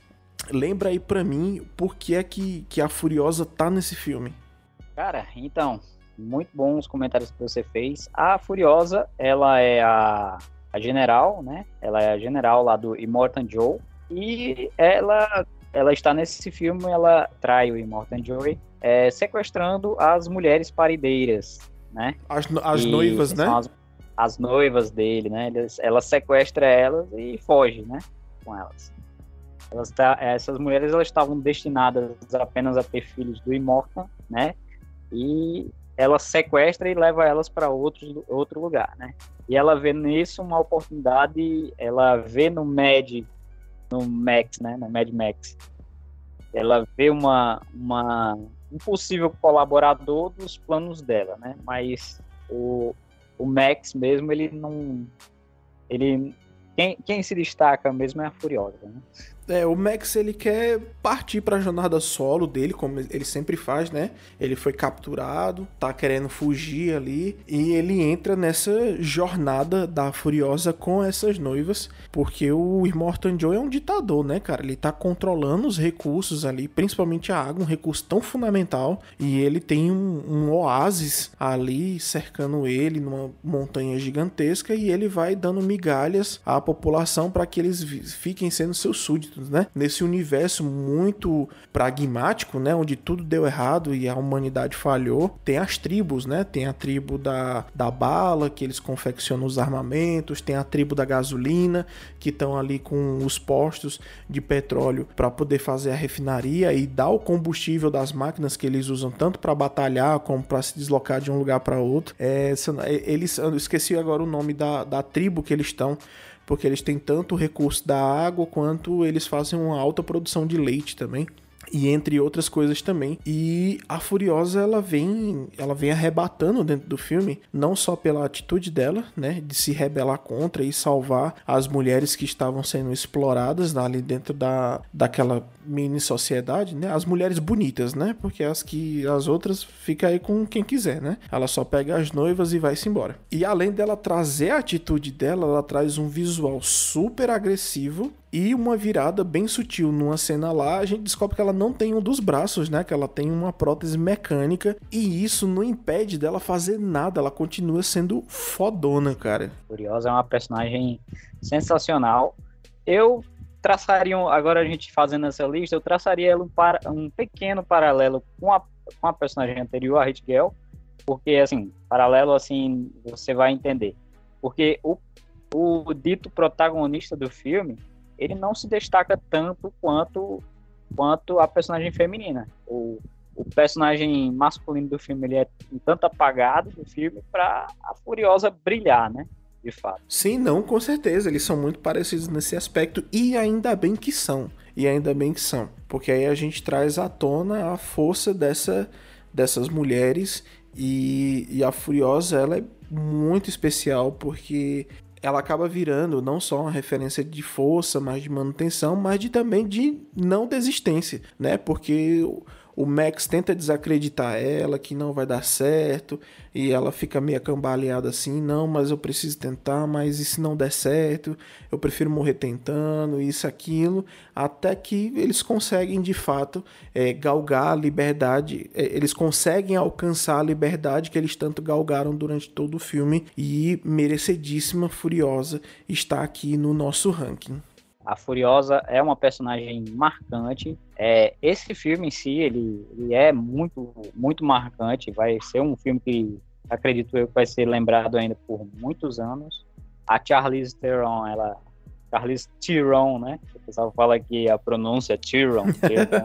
Lembra aí para mim por que é que, que a Furiosa tá nesse filme. Cara, então, muito bons os comentários que você fez. A Furiosa, ela é a, a general, né? Ela é a general lá do Immortan Joe. E ela, ela está nesse filme, ela trai o Immortan Joe, é, sequestrando as mulheres parideiras, né? As, as noivas, né? As, as, noivas dele, né? ela sequestra elas e foge, né? Com elas. Elas tá, essas mulheres elas estavam destinadas apenas a ter filhos do Immortan, né? E ela sequestra e leva elas para outro, outro lugar, né? E ela vê nisso uma oportunidade, ela vê no Mad, no Max, né? No Mad Max, ela vê uma, uma um possível colaborador dos planos dela, né? Mas o, o Max mesmo, ele não, ele quem, quem se destaca mesmo é a Furiosa, né? É, o Max ele quer partir para a jornada solo dele, como ele sempre faz, né? Ele foi capturado, tá querendo fugir ali e ele entra nessa jornada da Furiosa com essas noivas, porque o Immortan Joe é um ditador, né, cara? Ele tá controlando os recursos ali, principalmente a água, um recurso tão fundamental, e ele tem um, um oásis ali cercando ele numa montanha gigantesca e ele vai dando migalhas à população para que eles fiquem sendo seus súditos né? Nesse universo muito pragmático, né? Onde tudo deu errado e a humanidade falhou, tem as tribos, né? Tem a tribo da, da bala, que eles confeccionam os armamentos, tem a tribo da gasolina, que estão ali com os postos de petróleo para poder fazer a refinaria e dar o combustível das máquinas que eles usam tanto para batalhar como para se deslocar de um lugar para outro. É, eles, eu esqueci agora o nome da, da tribo que eles estão porque eles têm tanto recurso da água quanto eles fazem uma alta produção de leite também e entre outras coisas também. E a Furiosa ela vem, ela vem arrebatando dentro do filme, não só pela atitude dela, né, de se rebelar contra e salvar as mulheres que estavam sendo exploradas ali dentro da, daquela mini sociedade, né, as mulheres bonitas, né, porque as que as outras fica aí com quem quiser, né? Ela só pega as noivas e vai-se embora. E além dela trazer a atitude dela, ela traz um visual super agressivo e uma virada bem sutil numa cena lá, a gente descobre que ela não tem um dos braços, né? Que ela tem uma prótese mecânica. E isso não impede dela fazer nada. Ela continua sendo fodona, cara. Curiosa é uma personagem sensacional. Eu traçaria, agora a gente fazendo essa lista, eu traçaria ela um, para, um pequeno paralelo com a, com a personagem anterior, a Hit Girl. Porque, assim, paralelo, assim, você vai entender. Porque o, o dito protagonista do filme ele não se destaca tanto quanto quanto a personagem feminina. O, o personagem masculino do filme ele é um tanto apagado do filme para a Furiosa brilhar, né? De fato. Sim, não, com certeza. Eles são muito parecidos nesse aspecto e ainda bem que são. E ainda bem que são. Porque aí a gente traz à tona a força dessa, dessas mulheres e, e a Furiosa ela é muito especial porque ela acaba virando não só uma referência de força, mas de manutenção, mas de também de não desistência, né? Porque o Max tenta desacreditar ela que não vai dar certo e ela fica meio cambaleada assim, não, mas eu preciso tentar, mas e se não der certo? Eu prefiro morrer tentando, isso, aquilo, até que eles conseguem de fato é, galgar a liberdade, é, eles conseguem alcançar a liberdade que eles tanto galgaram durante todo o filme e merecidíssima, furiosa está aqui no nosso ranking. A Furiosa é uma personagem marcante. É, esse filme em si, ele, ele é muito, muito marcante. Vai ser um filme que acredito eu vai ser lembrado ainda por muitos anos. A Charlize Theron, ela Charlize Theron, né? O pessoal fala que a pronúncia é [laughs] Theron,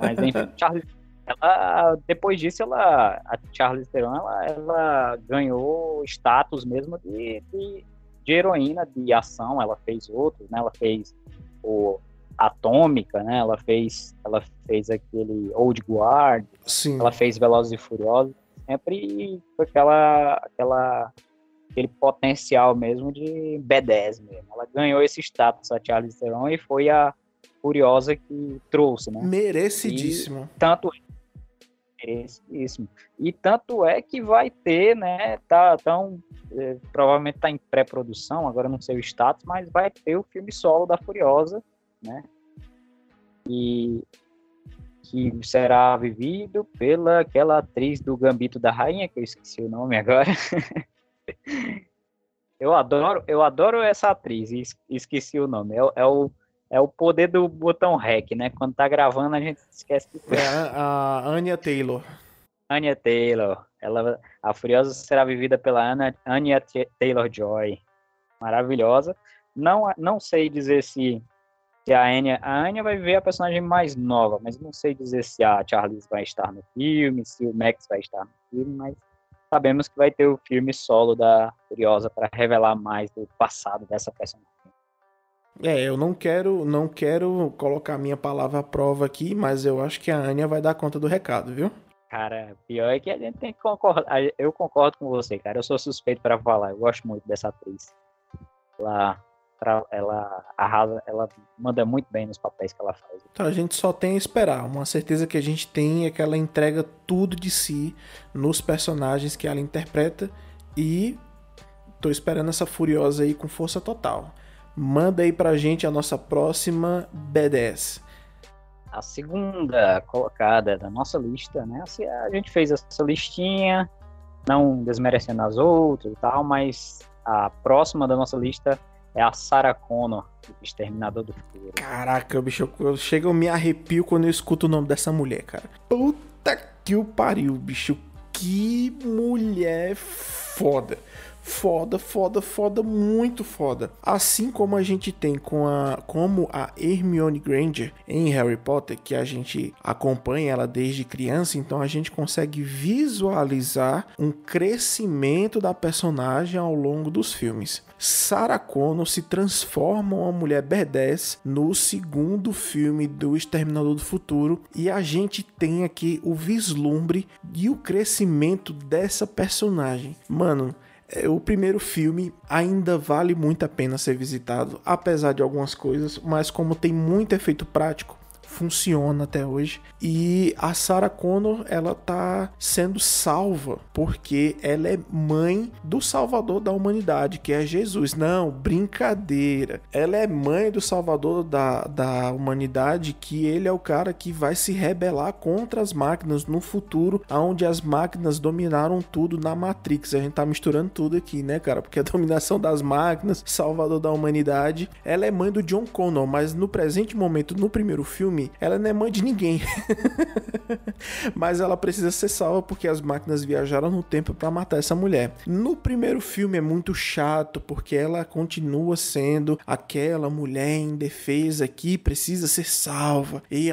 mas enfim, Charlize, ela, depois disso, ela, a Charlize Theron, ela, ela ganhou status mesmo de, de, de heroína de ação. Ela fez outros, né? Ela fez o Atômica, né? Ela fez, ela fez aquele Old Guard, Sim. ela fez Velozes e Furiosos, sempre com aquela, aquela, aquele potencial mesmo de B10 mesmo. Ela ganhou esse status, a Charlize Theron, e foi a Furiosa que trouxe, né? Merecidíssimo. E tanto merecidíssimo. E tanto é que vai ter, né? Tá tão é, provavelmente está em pré-produção, agora não sei o status, mas vai ter o filme solo da Furiosa, né? E que será vivido pela aquela atriz do Gambito da Rainha, que eu esqueci o nome agora. [laughs] eu adoro, eu adoro essa atriz esqueci o nome. É, é, o é o poder do botão REC, né? Quando tá gravando a gente esquece que é a, a Anya Taylor. Anya Taylor. Ela, a Furiosa será vivida pela Anna, Anya Taylor-Joy. Maravilhosa. Não, não sei dizer se se a Anya, a Anya vai ver a personagem mais nova, mas não sei dizer se a Charlize vai estar no filme, se o Max vai estar no filme, mas sabemos que vai ter o filme solo da Furiosa para revelar mais do passado dessa personagem. É, eu não quero, não quero colocar minha palavra à prova aqui, mas eu acho que a Anya vai dar conta do recado, viu? Cara, pior é que a gente tem que concordar. Eu concordo com você, cara. Eu sou suspeito para falar. Eu gosto muito dessa atriz. Ela ela arrasa, ela manda muito bem nos papéis que ela faz. Então a gente só tem a esperar. Uma certeza que a gente tem é que ela entrega tudo de si nos personagens que ela interpreta e tô esperando essa furiosa aí com força total. Manda aí pra gente a nossa próxima B10. A segunda colocada da nossa lista, né? Assim, a gente fez essa listinha, não desmerecendo as outras e tal, mas a próxima da nossa lista é a Sarah Connor, Exterminador do Futuro. Caraca, bicho, eu chego, eu me arrepio quando eu escuto o nome dessa mulher, cara. Puta que o pariu, bicho. Que mulher foda foda, foda, foda, muito foda. Assim como a gente tem com a como a Hermione Granger em Harry Potter, que a gente acompanha ela desde criança, então a gente consegue visualizar um crescimento da personagem ao longo dos filmes. Sarah Connor se transforma uma mulher B10 no segundo filme do Exterminador do Futuro e a gente tem aqui o vislumbre e o crescimento dessa personagem. Mano, o primeiro filme ainda vale muito a pena ser visitado, apesar de algumas coisas, mas como tem muito efeito prático, funciona até hoje. E a Sarah Connor, ela tá sendo salva porque ela é mãe do salvador da humanidade, que é Jesus. Não, brincadeira. Ela é mãe do salvador da, da humanidade, que ele é o cara que vai se rebelar contra as máquinas no futuro, onde as máquinas dominaram tudo na Matrix. A gente tá misturando tudo aqui, né, cara? Porque a dominação das máquinas, salvador da humanidade. Ela é mãe do John Connor, mas no presente momento, no primeiro filme, ela não é mãe de ninguém. [laughs] Mas ela precisa ser salva porque as máquinas viajaram no tempo para matar essa mulher. No primeiro filme é muito chato porque ela continua sendo aquela mulher indefesa que precisa ser salva. E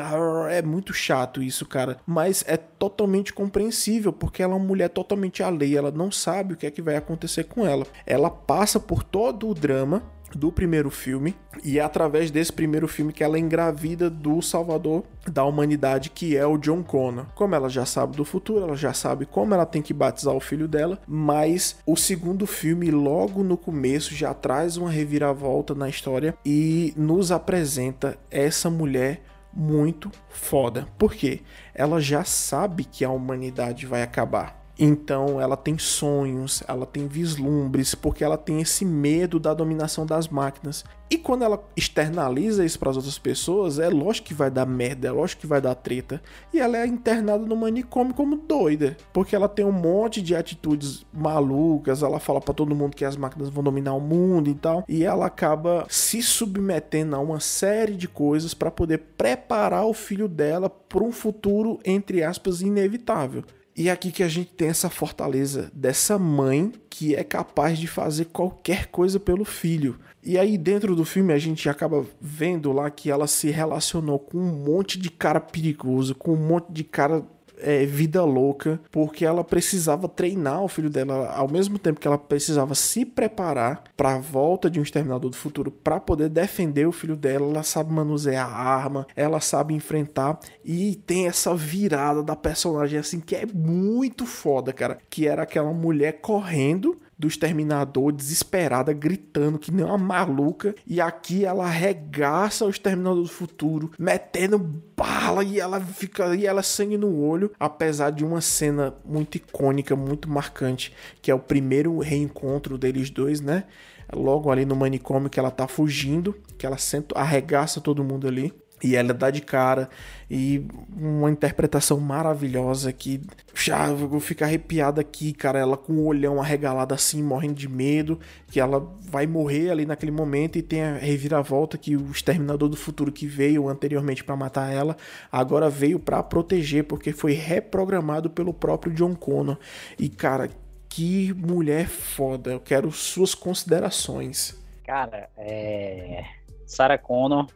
é muito chato isso, cara. Mas é totalmente compreensível porque ela é uma mulher totalmente alheia. Ela não sabe o que é que vai acontecer com ela. Ela passa por todo o drama do primeiro filme e é através desse primeiro filme que ela engravida do salvador da humanidade que é o John Connor. Como ela já sabe do futuro, ela já sabe como ela tem que batizar o filho dela, mas o segundo filme logo no começo já traz uma reviravolta na história e nos apresenta essa mulher muito foda. Por quê? Ela já sabe que a humanidade vai acabar então ela tem sonhos, ela tem vislumbres, porque ela tem esse medo da dominação das máquinas. E quando ela externaliza isso para as outras pessoas, é lógico que vai dar merda, é lógico que vai dar treta. E ela é internada no manicômio como doida, porque ela tem um monte de atitudes malucas, ela fala para todo mundo que as máquinas vão dominar o mundo e tal, e ela acaba se submetendo a uma série de coisas para poder preparar o filho dela para um futuro entre aspas inevitável. E é aqui que a gente tem essa fortaleza dessa mãe que é capaz de fazer qualquer coisa pelo filho. E aí dentro do filme a gente acaba vendo lá que ela se relacionou com um monte de cara perigoso, com um monte de cara é, vida louca, porque ela precisava treinar o filho dela ao mesmo tempo que ela precisava se preparar para a volta de um exterminador do futuro para poder defender o filho dela. Ela sabe manusear a arma, ela sabe enfrentar e tem essa virada da personagem assim que é muito foda, cara, que era aquela mulher correndo do exterminador desesperada, gritando que nem uma maluca. E aqui ela arregaça o exterminador do futuro, metendo bala e ela fica e ela sangue no olho, apesar de uma cena muito icônica, muito marcante, que é o primeiro reencontro deles dois, né? Logo ali no manicômio que ela tá fugindo, que ela senta, arregaça todo mundo ali. E ela dá de cara e uma interpretação maravilhosa que já vou ficar arrepiada aqui, cara. Ela com o olhão arregalado assim, morrendo de medo, que ela vai morrer ali naquele momento e tem a reviravolta que o exterminador do futuro que veio anteriormente para matar ela, agora veio para proteger porque foi reprogramado pelo próprio John Connor. E cara, que mulher foda. Eu quero suas considerações. Cara, é Sarah Connor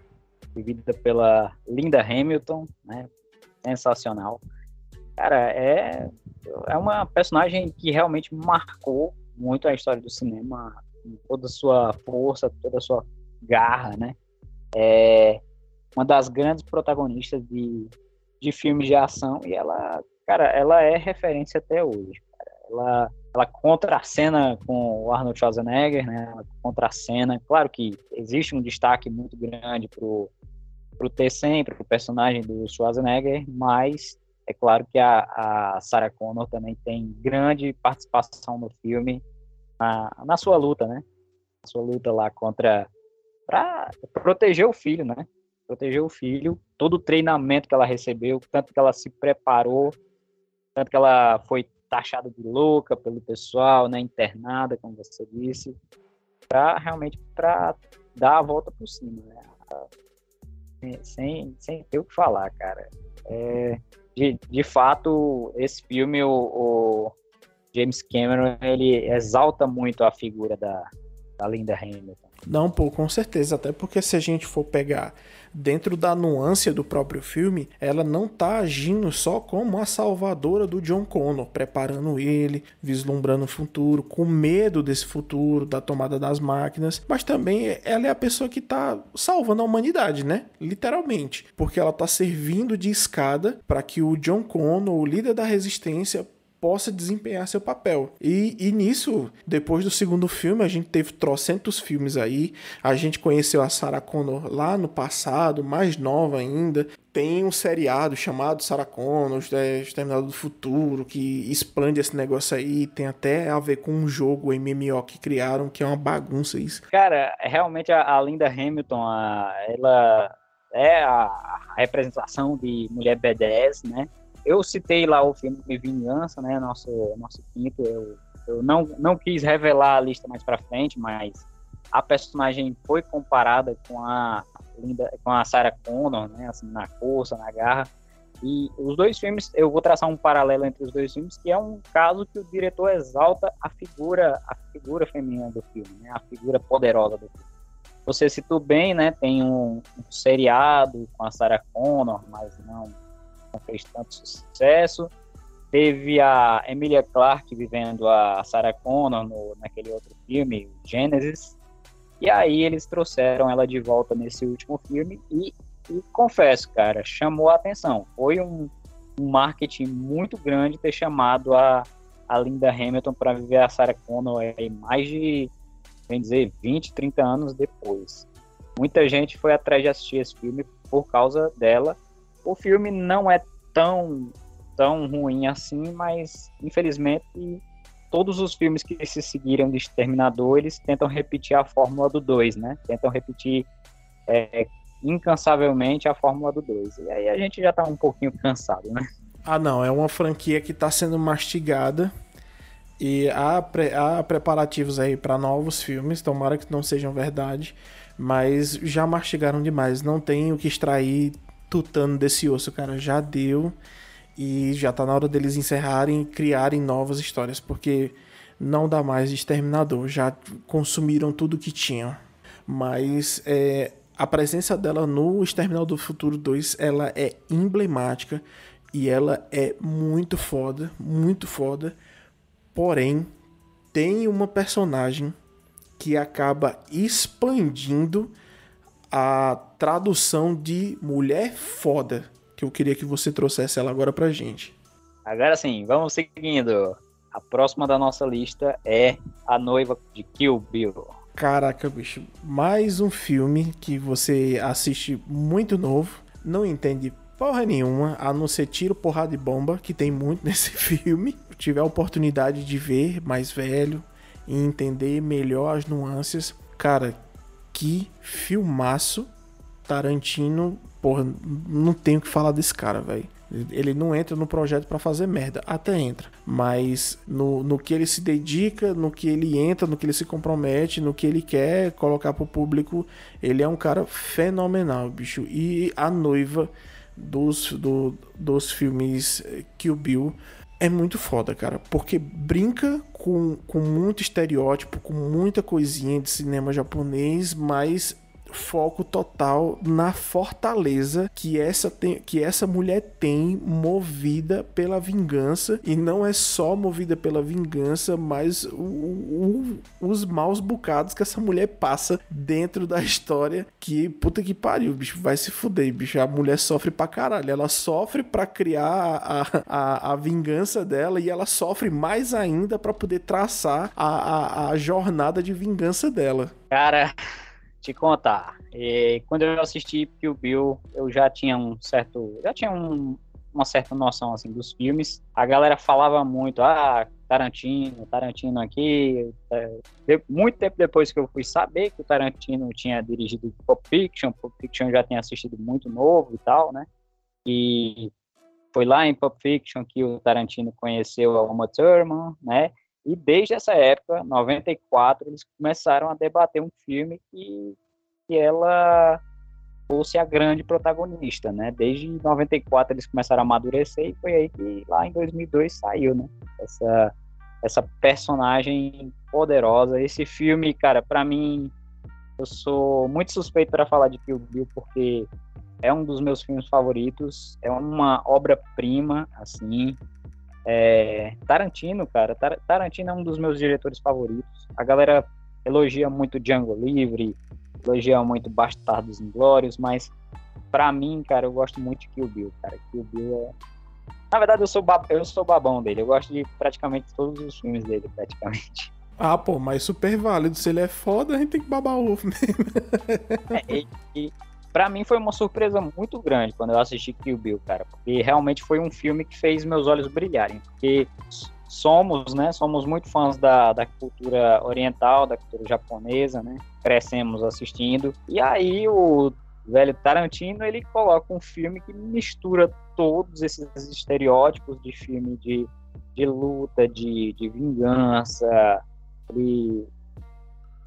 vivida pela Linda Hamilton, né? Sensacional. Cara, é, é uma personagem que realmente marcou muito a história do cinema, com toda a sua força, toda a sua garra, né? É uma das grandes protagonistas de, de filmes de ação e ela, cara, ela é referência até hoje. Cara. Ela, ela contracena com o Arnold Schwarzenegger, né? Ela contracena. Claro que existe um destaque muito grande pro pro T sempre, pro personagem do Schwarzenegger, mas é claro que a, a Sarah Connor também tem grande participação no filme, na, na sua luta, né? Na sua luta lá contra. para proteger o filho, né? Proteger o filho, todo o treinamento que ela recebeu, tanto que ela se preparou, tanto que ela foi taxada de louca pelo pessoal, né? Internada, como você disse, para realmente para dar a volta por cima, né? Sem, sem ter o que falar, cara. É, de, de fato, esse filme, o, o, James Cameron, ele exalta muito a figura da, da Linda Hamilton. Não, pô, com certeza. Até porque se a gente for pegar dentro da nuance do próprio filme, ela não tá agindo só como a salvadora do John Connor, preparando ele, vislumbrando o futuro, com medo desse futuro, da tomada das máquinas, mas também ela é a pessoa que tá salvando a humanidade, né? Literalmente. Porque ela tá servindo de escada para que o John Connor, o líder da resistência, possa desempenhar seu papel. E, e nisso, depois do segundo filme, a gente teve trocentos filmes aí. A gente conheceu a Sarah Connor lá no passado, mais nova ainda. Tem um seriado chamado Sarah Connor, Exterminado do Futuro, que expande esse negócio aí. Tem até a ver com um jogo MMO que criaram, que é uma bagunça isso. Cara, realmente a, a Linda Hamilton, a, ela é a, a representação de mulher B10, né? Eu citei lá o filme Vingança, né, nosso, nosso quinto, eu, eu não, não quis revelar a lista mais para frente, mas a personagem foi comparada com a linda, com a Sarah Connor, né, assim, na força, na garra, e os dois filmes, eu vou traçar um paralelo entre os dois filmes, que é um caso que o diretor exalta a figura, a figura feminina do filme, né, a figura poderosa do filme. Você citou bem, né, tem um, um seriado com a Sarah Connor, mas não não fez tanto sucesso. Teve a Emilia Clarke vivendo a Sarah Connor no, naquele outro filme, Genesis. E aí eles trouxeram ela de volta nesse último filme e, e confesso, cara, chamou a atenção. Foi um, um marketing muito grande ter chamado a, a Linda Hamilton para viver a Sarah Connor aí mais de, bem dizer, 20, 30 anos depois. Muita gente foi atrás de assistir esse filme por causa dela o filme não é tão, tão ruim assim, mas infelizmente todos os filmes que se seguiram de Exterminador, eles tentam repetir a fórmula do 2, né? Tentam repetir é, incansavelmente a fórmula do 2. E aí a gente já tá um pouquinho cansado, né? Ah, não, é uma franquia que tá sendo mastigada e há, pre há preparativos aí para novos filmes, tomara que não sejam verdade, mas já mastigaram demais, não tem o que extrair tutano desse osso, cara. Já deu e já tá na hora deles encerrarem e criarem novas histórias, porque não dá mais Exterminador. Já consumiram tudo que tinham. Mas é, a presença dela no Exterminador do Futuro 2 ela é emblemática e ela é muito foda, muito foda. Porém, tem uma personagem que acaba expandindo a tradução de mulher foda, que eu queria que você trouxesse ela agora pra gente. Agora sim, vamos seguindo. A próxima da nossa lista é A Noiva de Kill Bill. Caraca, bicho, mais um filme que você assiste muito novo, não entende porra nenhuma, a não ser tiro, porrada e bomba, que tem muito [laughs] nesse filme. Eu tive a oportunidade de ver mais velho e entender melhor as nuances. Cara, que filmaço. Tarantino, porra, não tenho que falar desse cara, velho. Ele não entra no projeto para fazer merda, até entra, mas no, no que ele se dedica, no que ele entra, no que ele se compromete, no que ele quer colocar pro público, ele é um cara fenomenal, bicho. E a noiva dos, do, dos filmes Kill Bill é muito foda, cara, porque brinca com, com muito estereótipo, com muita coisinha de cinema japonês, mas foco total na fortaleza que essa, tem, que essa mulher tem movida pela vingança. E não é só movida pela vingança, mas o, o, os maus bocados que essa mulher passa dentro da história. Que puta que pariu, bicho, vai se fuder, bicho, a mulher sofre pra caralho, ela sofre para criar a, a, a vingança dela e ela sofre mais ainda para poder traçar a, a, a jornada de vingança dela. Cara, te contar. E quando eu assisti Kill Bill, eu já tinha um certo, já tinha um, uma certa noção assim dos filmes. A galera falava muito, ah, Tarantino, Tarantino aqui. É, muito tempo depois que eu fui saber que o Tarantino tinha dirigido Pulp Fiction, Pulp Fiction já tinha assistido muito novo e tal, né? E foi lá em Pulp Fiction que o Tarantino conheceu a Uma Thurman, né? E desde essa época, 94, eles começaram a debater um filme que, que ela fosse a grande protagonista, né? Desde 94 eles começaram a amadurecer e foi aí que lá em 2002 saiu, né? Essa essa personagem poderosa. Esse filme, cara, para mim eu sou muito suspeito para falar de Kill Bill porque é um dos meus filmes favoritos, é uma obra-prima, assim, é, Tarantino, cara, Tar Tarantino é um dos meus diretores favoritos. A galera elogia muito Django Livre, elogia muito Bastardos Inglórios, mas para mim, cara, eu gosto muito de Kill Bill, cara. Kill Bill é... Na verdade, eu sou, eu sou babão dele. Eu gosto de praticamente todos os filmes dele, praticamente. [laughs] Ah, pô, mas super válido. Se ele é foda, a gente tem que babar o ovo mesmo. é, e, e para mim foi uma surpresa muito grande quando eu assisti Kill Bill, cara, porque realmente foi um filme que fez meus olhos brilharem, porque somos, né, somos muito fãs da, da cultura oriental, da cultura japonesa, né, crescemos assistindo, e aí o velho Tarantino, ele coloca um filme que mistura todos esses estereótipos de filme de, de luta, de, de vingança, ele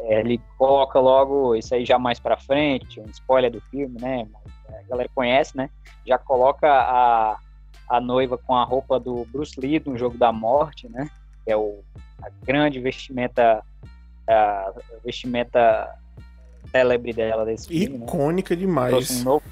é, ele coloca logo isso aí já mais para frente, um spoiler do filme, né? A galera conhece, né? Já coloca a, a noiva com a roupa do Bruce Lee no Jogo da Morte, né? Que é o, a grande vestimenta, a vestimenta célebre dela desse filme. Né? Icônica né? demais. Um novo...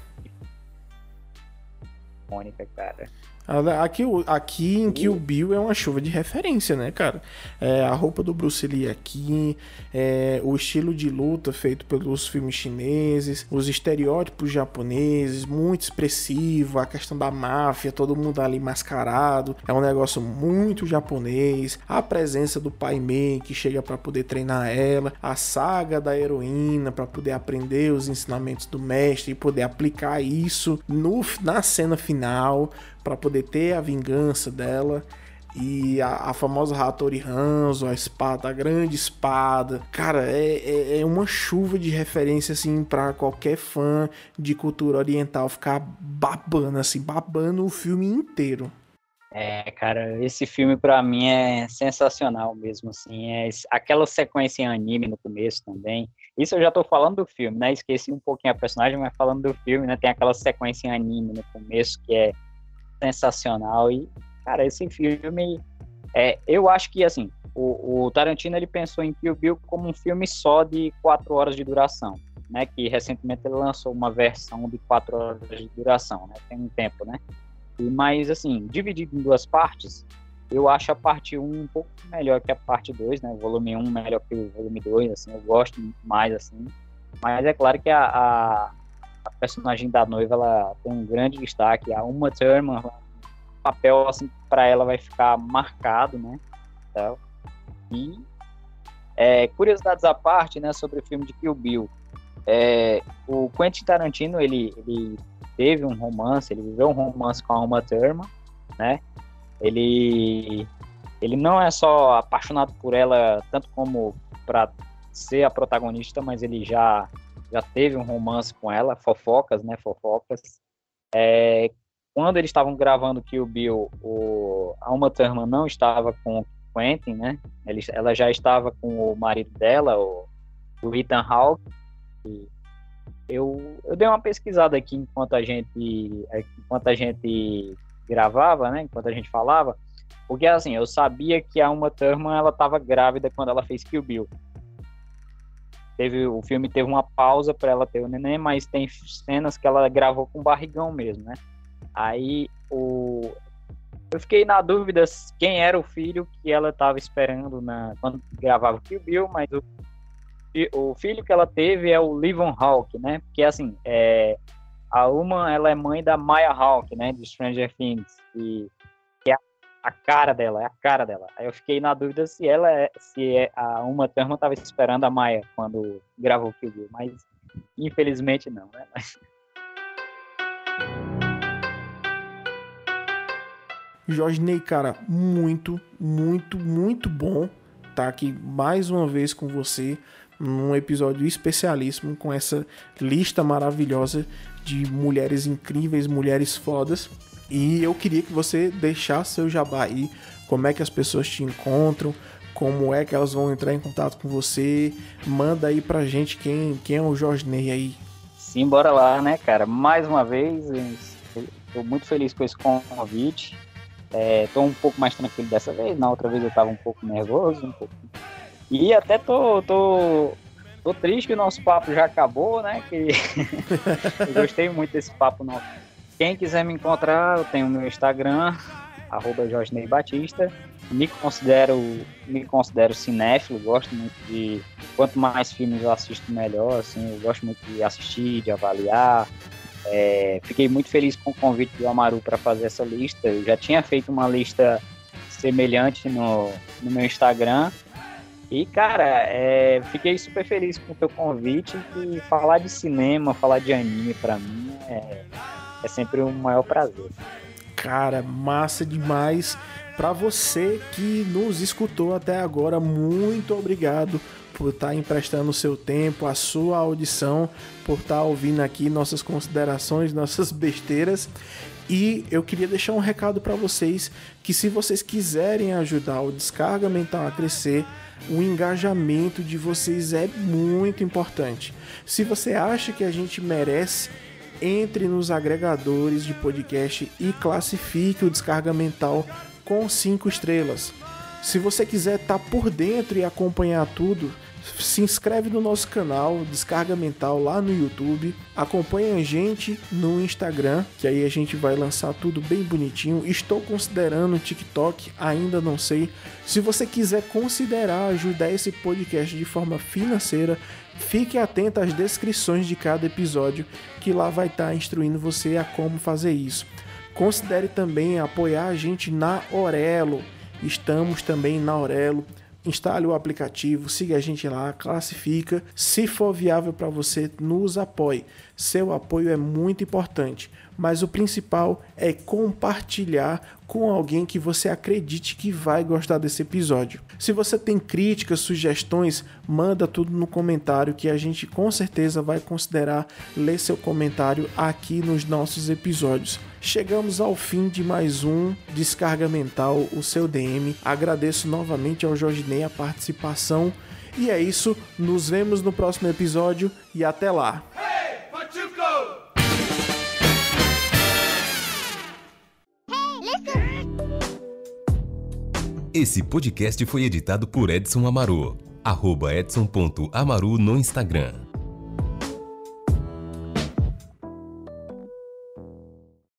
Icônica, cara. Aqui, aqui em Kill Bill é uma chuva de referência, né, cara? É, a roupa do Bruce Lee aqui, é, o estilo de luta feito pelos filmes chineses, os estereótipos japoneses, muito expressivo, a questão da máfia, todo mundo ali mascarado, é um negócio muito japonês. A presença do Pai Mei que chega para poder treinar ela, a saga da heroína para poder aprender os ensinamentos do mestre e poder aplicar isso no, na cena final para poder ter a vingança dela. E a, a famosa Hattori Hanzo, a espada, a grande espada. Cara, é, é, é uma chuva de referência, assim, para qualquer fã de cultura oriental ficar babando, assim, babando o filme inteiro. É, cara, esse filme para mim é sensacional mesmo, assim, é aquela sequência em anime no começo também. Isso eu já tô falando do filme, né? Esqueci um pouquinho a personagem, mas falando do filme, né? Tem aquela sequência em anime no começo que é sensacional. E, cara, esse filme. É, eu acho que, assim, o, o, Tarantino ele pensou em Kill Bill como um filme só de quatro horas de duração, né? Que recentemente ele lançou uma versão de quatro horas de duração, né? Tem um tempo, né? E, mas, assim, dividido em duas partes, eu acho a parte 1 um pouco melhor que a parte 2, né? O volume 1 melhor que o volume 2, assim, eu gosto mais, assim. Mas é claro que a, a personagem da noiva ela tem um grande destaque. A Uma Thurman, o papel assim para ela vai ficar marcado, né? Então, e é, curiosidades à parte, né, sobre o filme de Kill Bill. É, o Quentin Tarantino ele, ele teve um romance, ele viveu um romance com a Uma Thurman, né? Ele ele não é só apaixonado por ela tanto como para ser a protagonista, mas ele já já teve um romance com ela, fofocas, né? Fofocas. É, quando eles estavam gravando Kill Bill, o, a Uma Thurman não estava com o Quentin, né? Ele, ela já estava com o marido dela, o, o Ethan Hawke. eu, eu dei uma pesquisada aqui enquanto a gente enquanto a gente gravava, né? Enquanto a gente falava, porque assim, eu sabia que a Uma Thurman ela estava grávida quando ela fez Kill Bill. Teve o filme teve uma pausa para ela ter o neném, mas tem cenas que ela gravou com barrigão mesmo, né? Aí o eu fiquei na dúvida quem era o filho que ela estava esperando na quando gravava o Kill Bill, mas o, o filho que ela teve é o Livon Hawk, né? Porque assim, é, a Uma ela é mãe da Maya Hawk, né? De Stranger Things e a cara dela, é a cara dela. Aí eu fiquei na dúvida se ela é, se é, a Uma Thurman estava esperando a Maia quando gravou o Bill, mas infelizmente não, né? Mas... Jorge Ney, cara, muito, muito, muito bom estar tá aqui mais uma vez com você num episódio especialíssimo com essa lista maravilhosa de mulheres incríveis, mulheres fodas. E eu queria que você deixasse seu jabá aí, como é que as pessoas te encontram, como é que elas vão entrar em contato com você. Manda aí pra gente quem, quem é o Jorge Ney aí. Sim, bora lá, né, cara? Mais uma vez, estou muito feliz com esse convite. Estou é, um pouco mais tranquilo dessa vez. Na outra vez eu estava um pouco nervoso, um pouco. E até tô, tô, tô triste que o nosso papo já acabou, né? Que [laughs] eu gostei muito desse papo nosso. Quem quiser me encontrar, eu tenho meu Instagram, arroba Jorge Batista. Me considero, me considero cinéfilo, gosto muito de. Quanto mais filmes eu assisto, melhor. Assim, eu gosto muito de assistir, de avaliar. É, fiquei muito feliz com o convite do Amaru para fazer essa lista. Eu já tinha feito uma lista semelhante no, no meu Instagram. E, cara, é, fiquei super feliz com o teu convite. E falar de cinema, falar de anime, para mim, é, é sempre um maior prazer. Cara, massa demais. Para você que nos escutou até agora, muito obrigado por estar tá emprestando o seu tempo, a sua audição, por estar tá ouvindo aqui nossas considerações, nossas besteiras. E eu queria deixar um recado para vocês que se vocês quiserem ajudar o Descarga Mental a crescer, o engajamento de vocês é muito importante. Se você acha que a gente merece entre nos agregadores de podcast e classifique o Descarga Mental com 5 estrelas. Se você quiser estar tá por dentro e acompanhar tudo, se inscreve no nosso canal Descarga Mental lá no YouTube, acompanha a gente no Instagram, que aí a gente vai lançar tudo bem bonitinho. Estou considerando o TikTok, ainda não sei. Se você quiser considerar ajudar esse podcast de forma financeira, Fique atento às descrições de cada episódio, que lá vai estar tá instruindo você a como fazer isso. Considere também apoiar a gente na Orelo. Estamos também na Orelo. Instale o aplicativo, siga a gente lá, classifica. Se for viável para você, nos apoie. Seu apoio é muito importante mas o principal é compartilhar com alguém que você acredite que vai gostar desse episódio. Se você tem críticas, sugestões, manda tudo no comentário que a gente com certeza vai considerar ler seu comentário aqui nos nossos episódios. Chegamos ao fim de mais um Descarga Mental, o seu DM. Agradeço novamente ao Jorge Ney a participação. E é isso, nos vemos no próximo episódio e até lá. Esse podcast foi editado por Edson Amaru. Arroba edson.amaru no Instagram.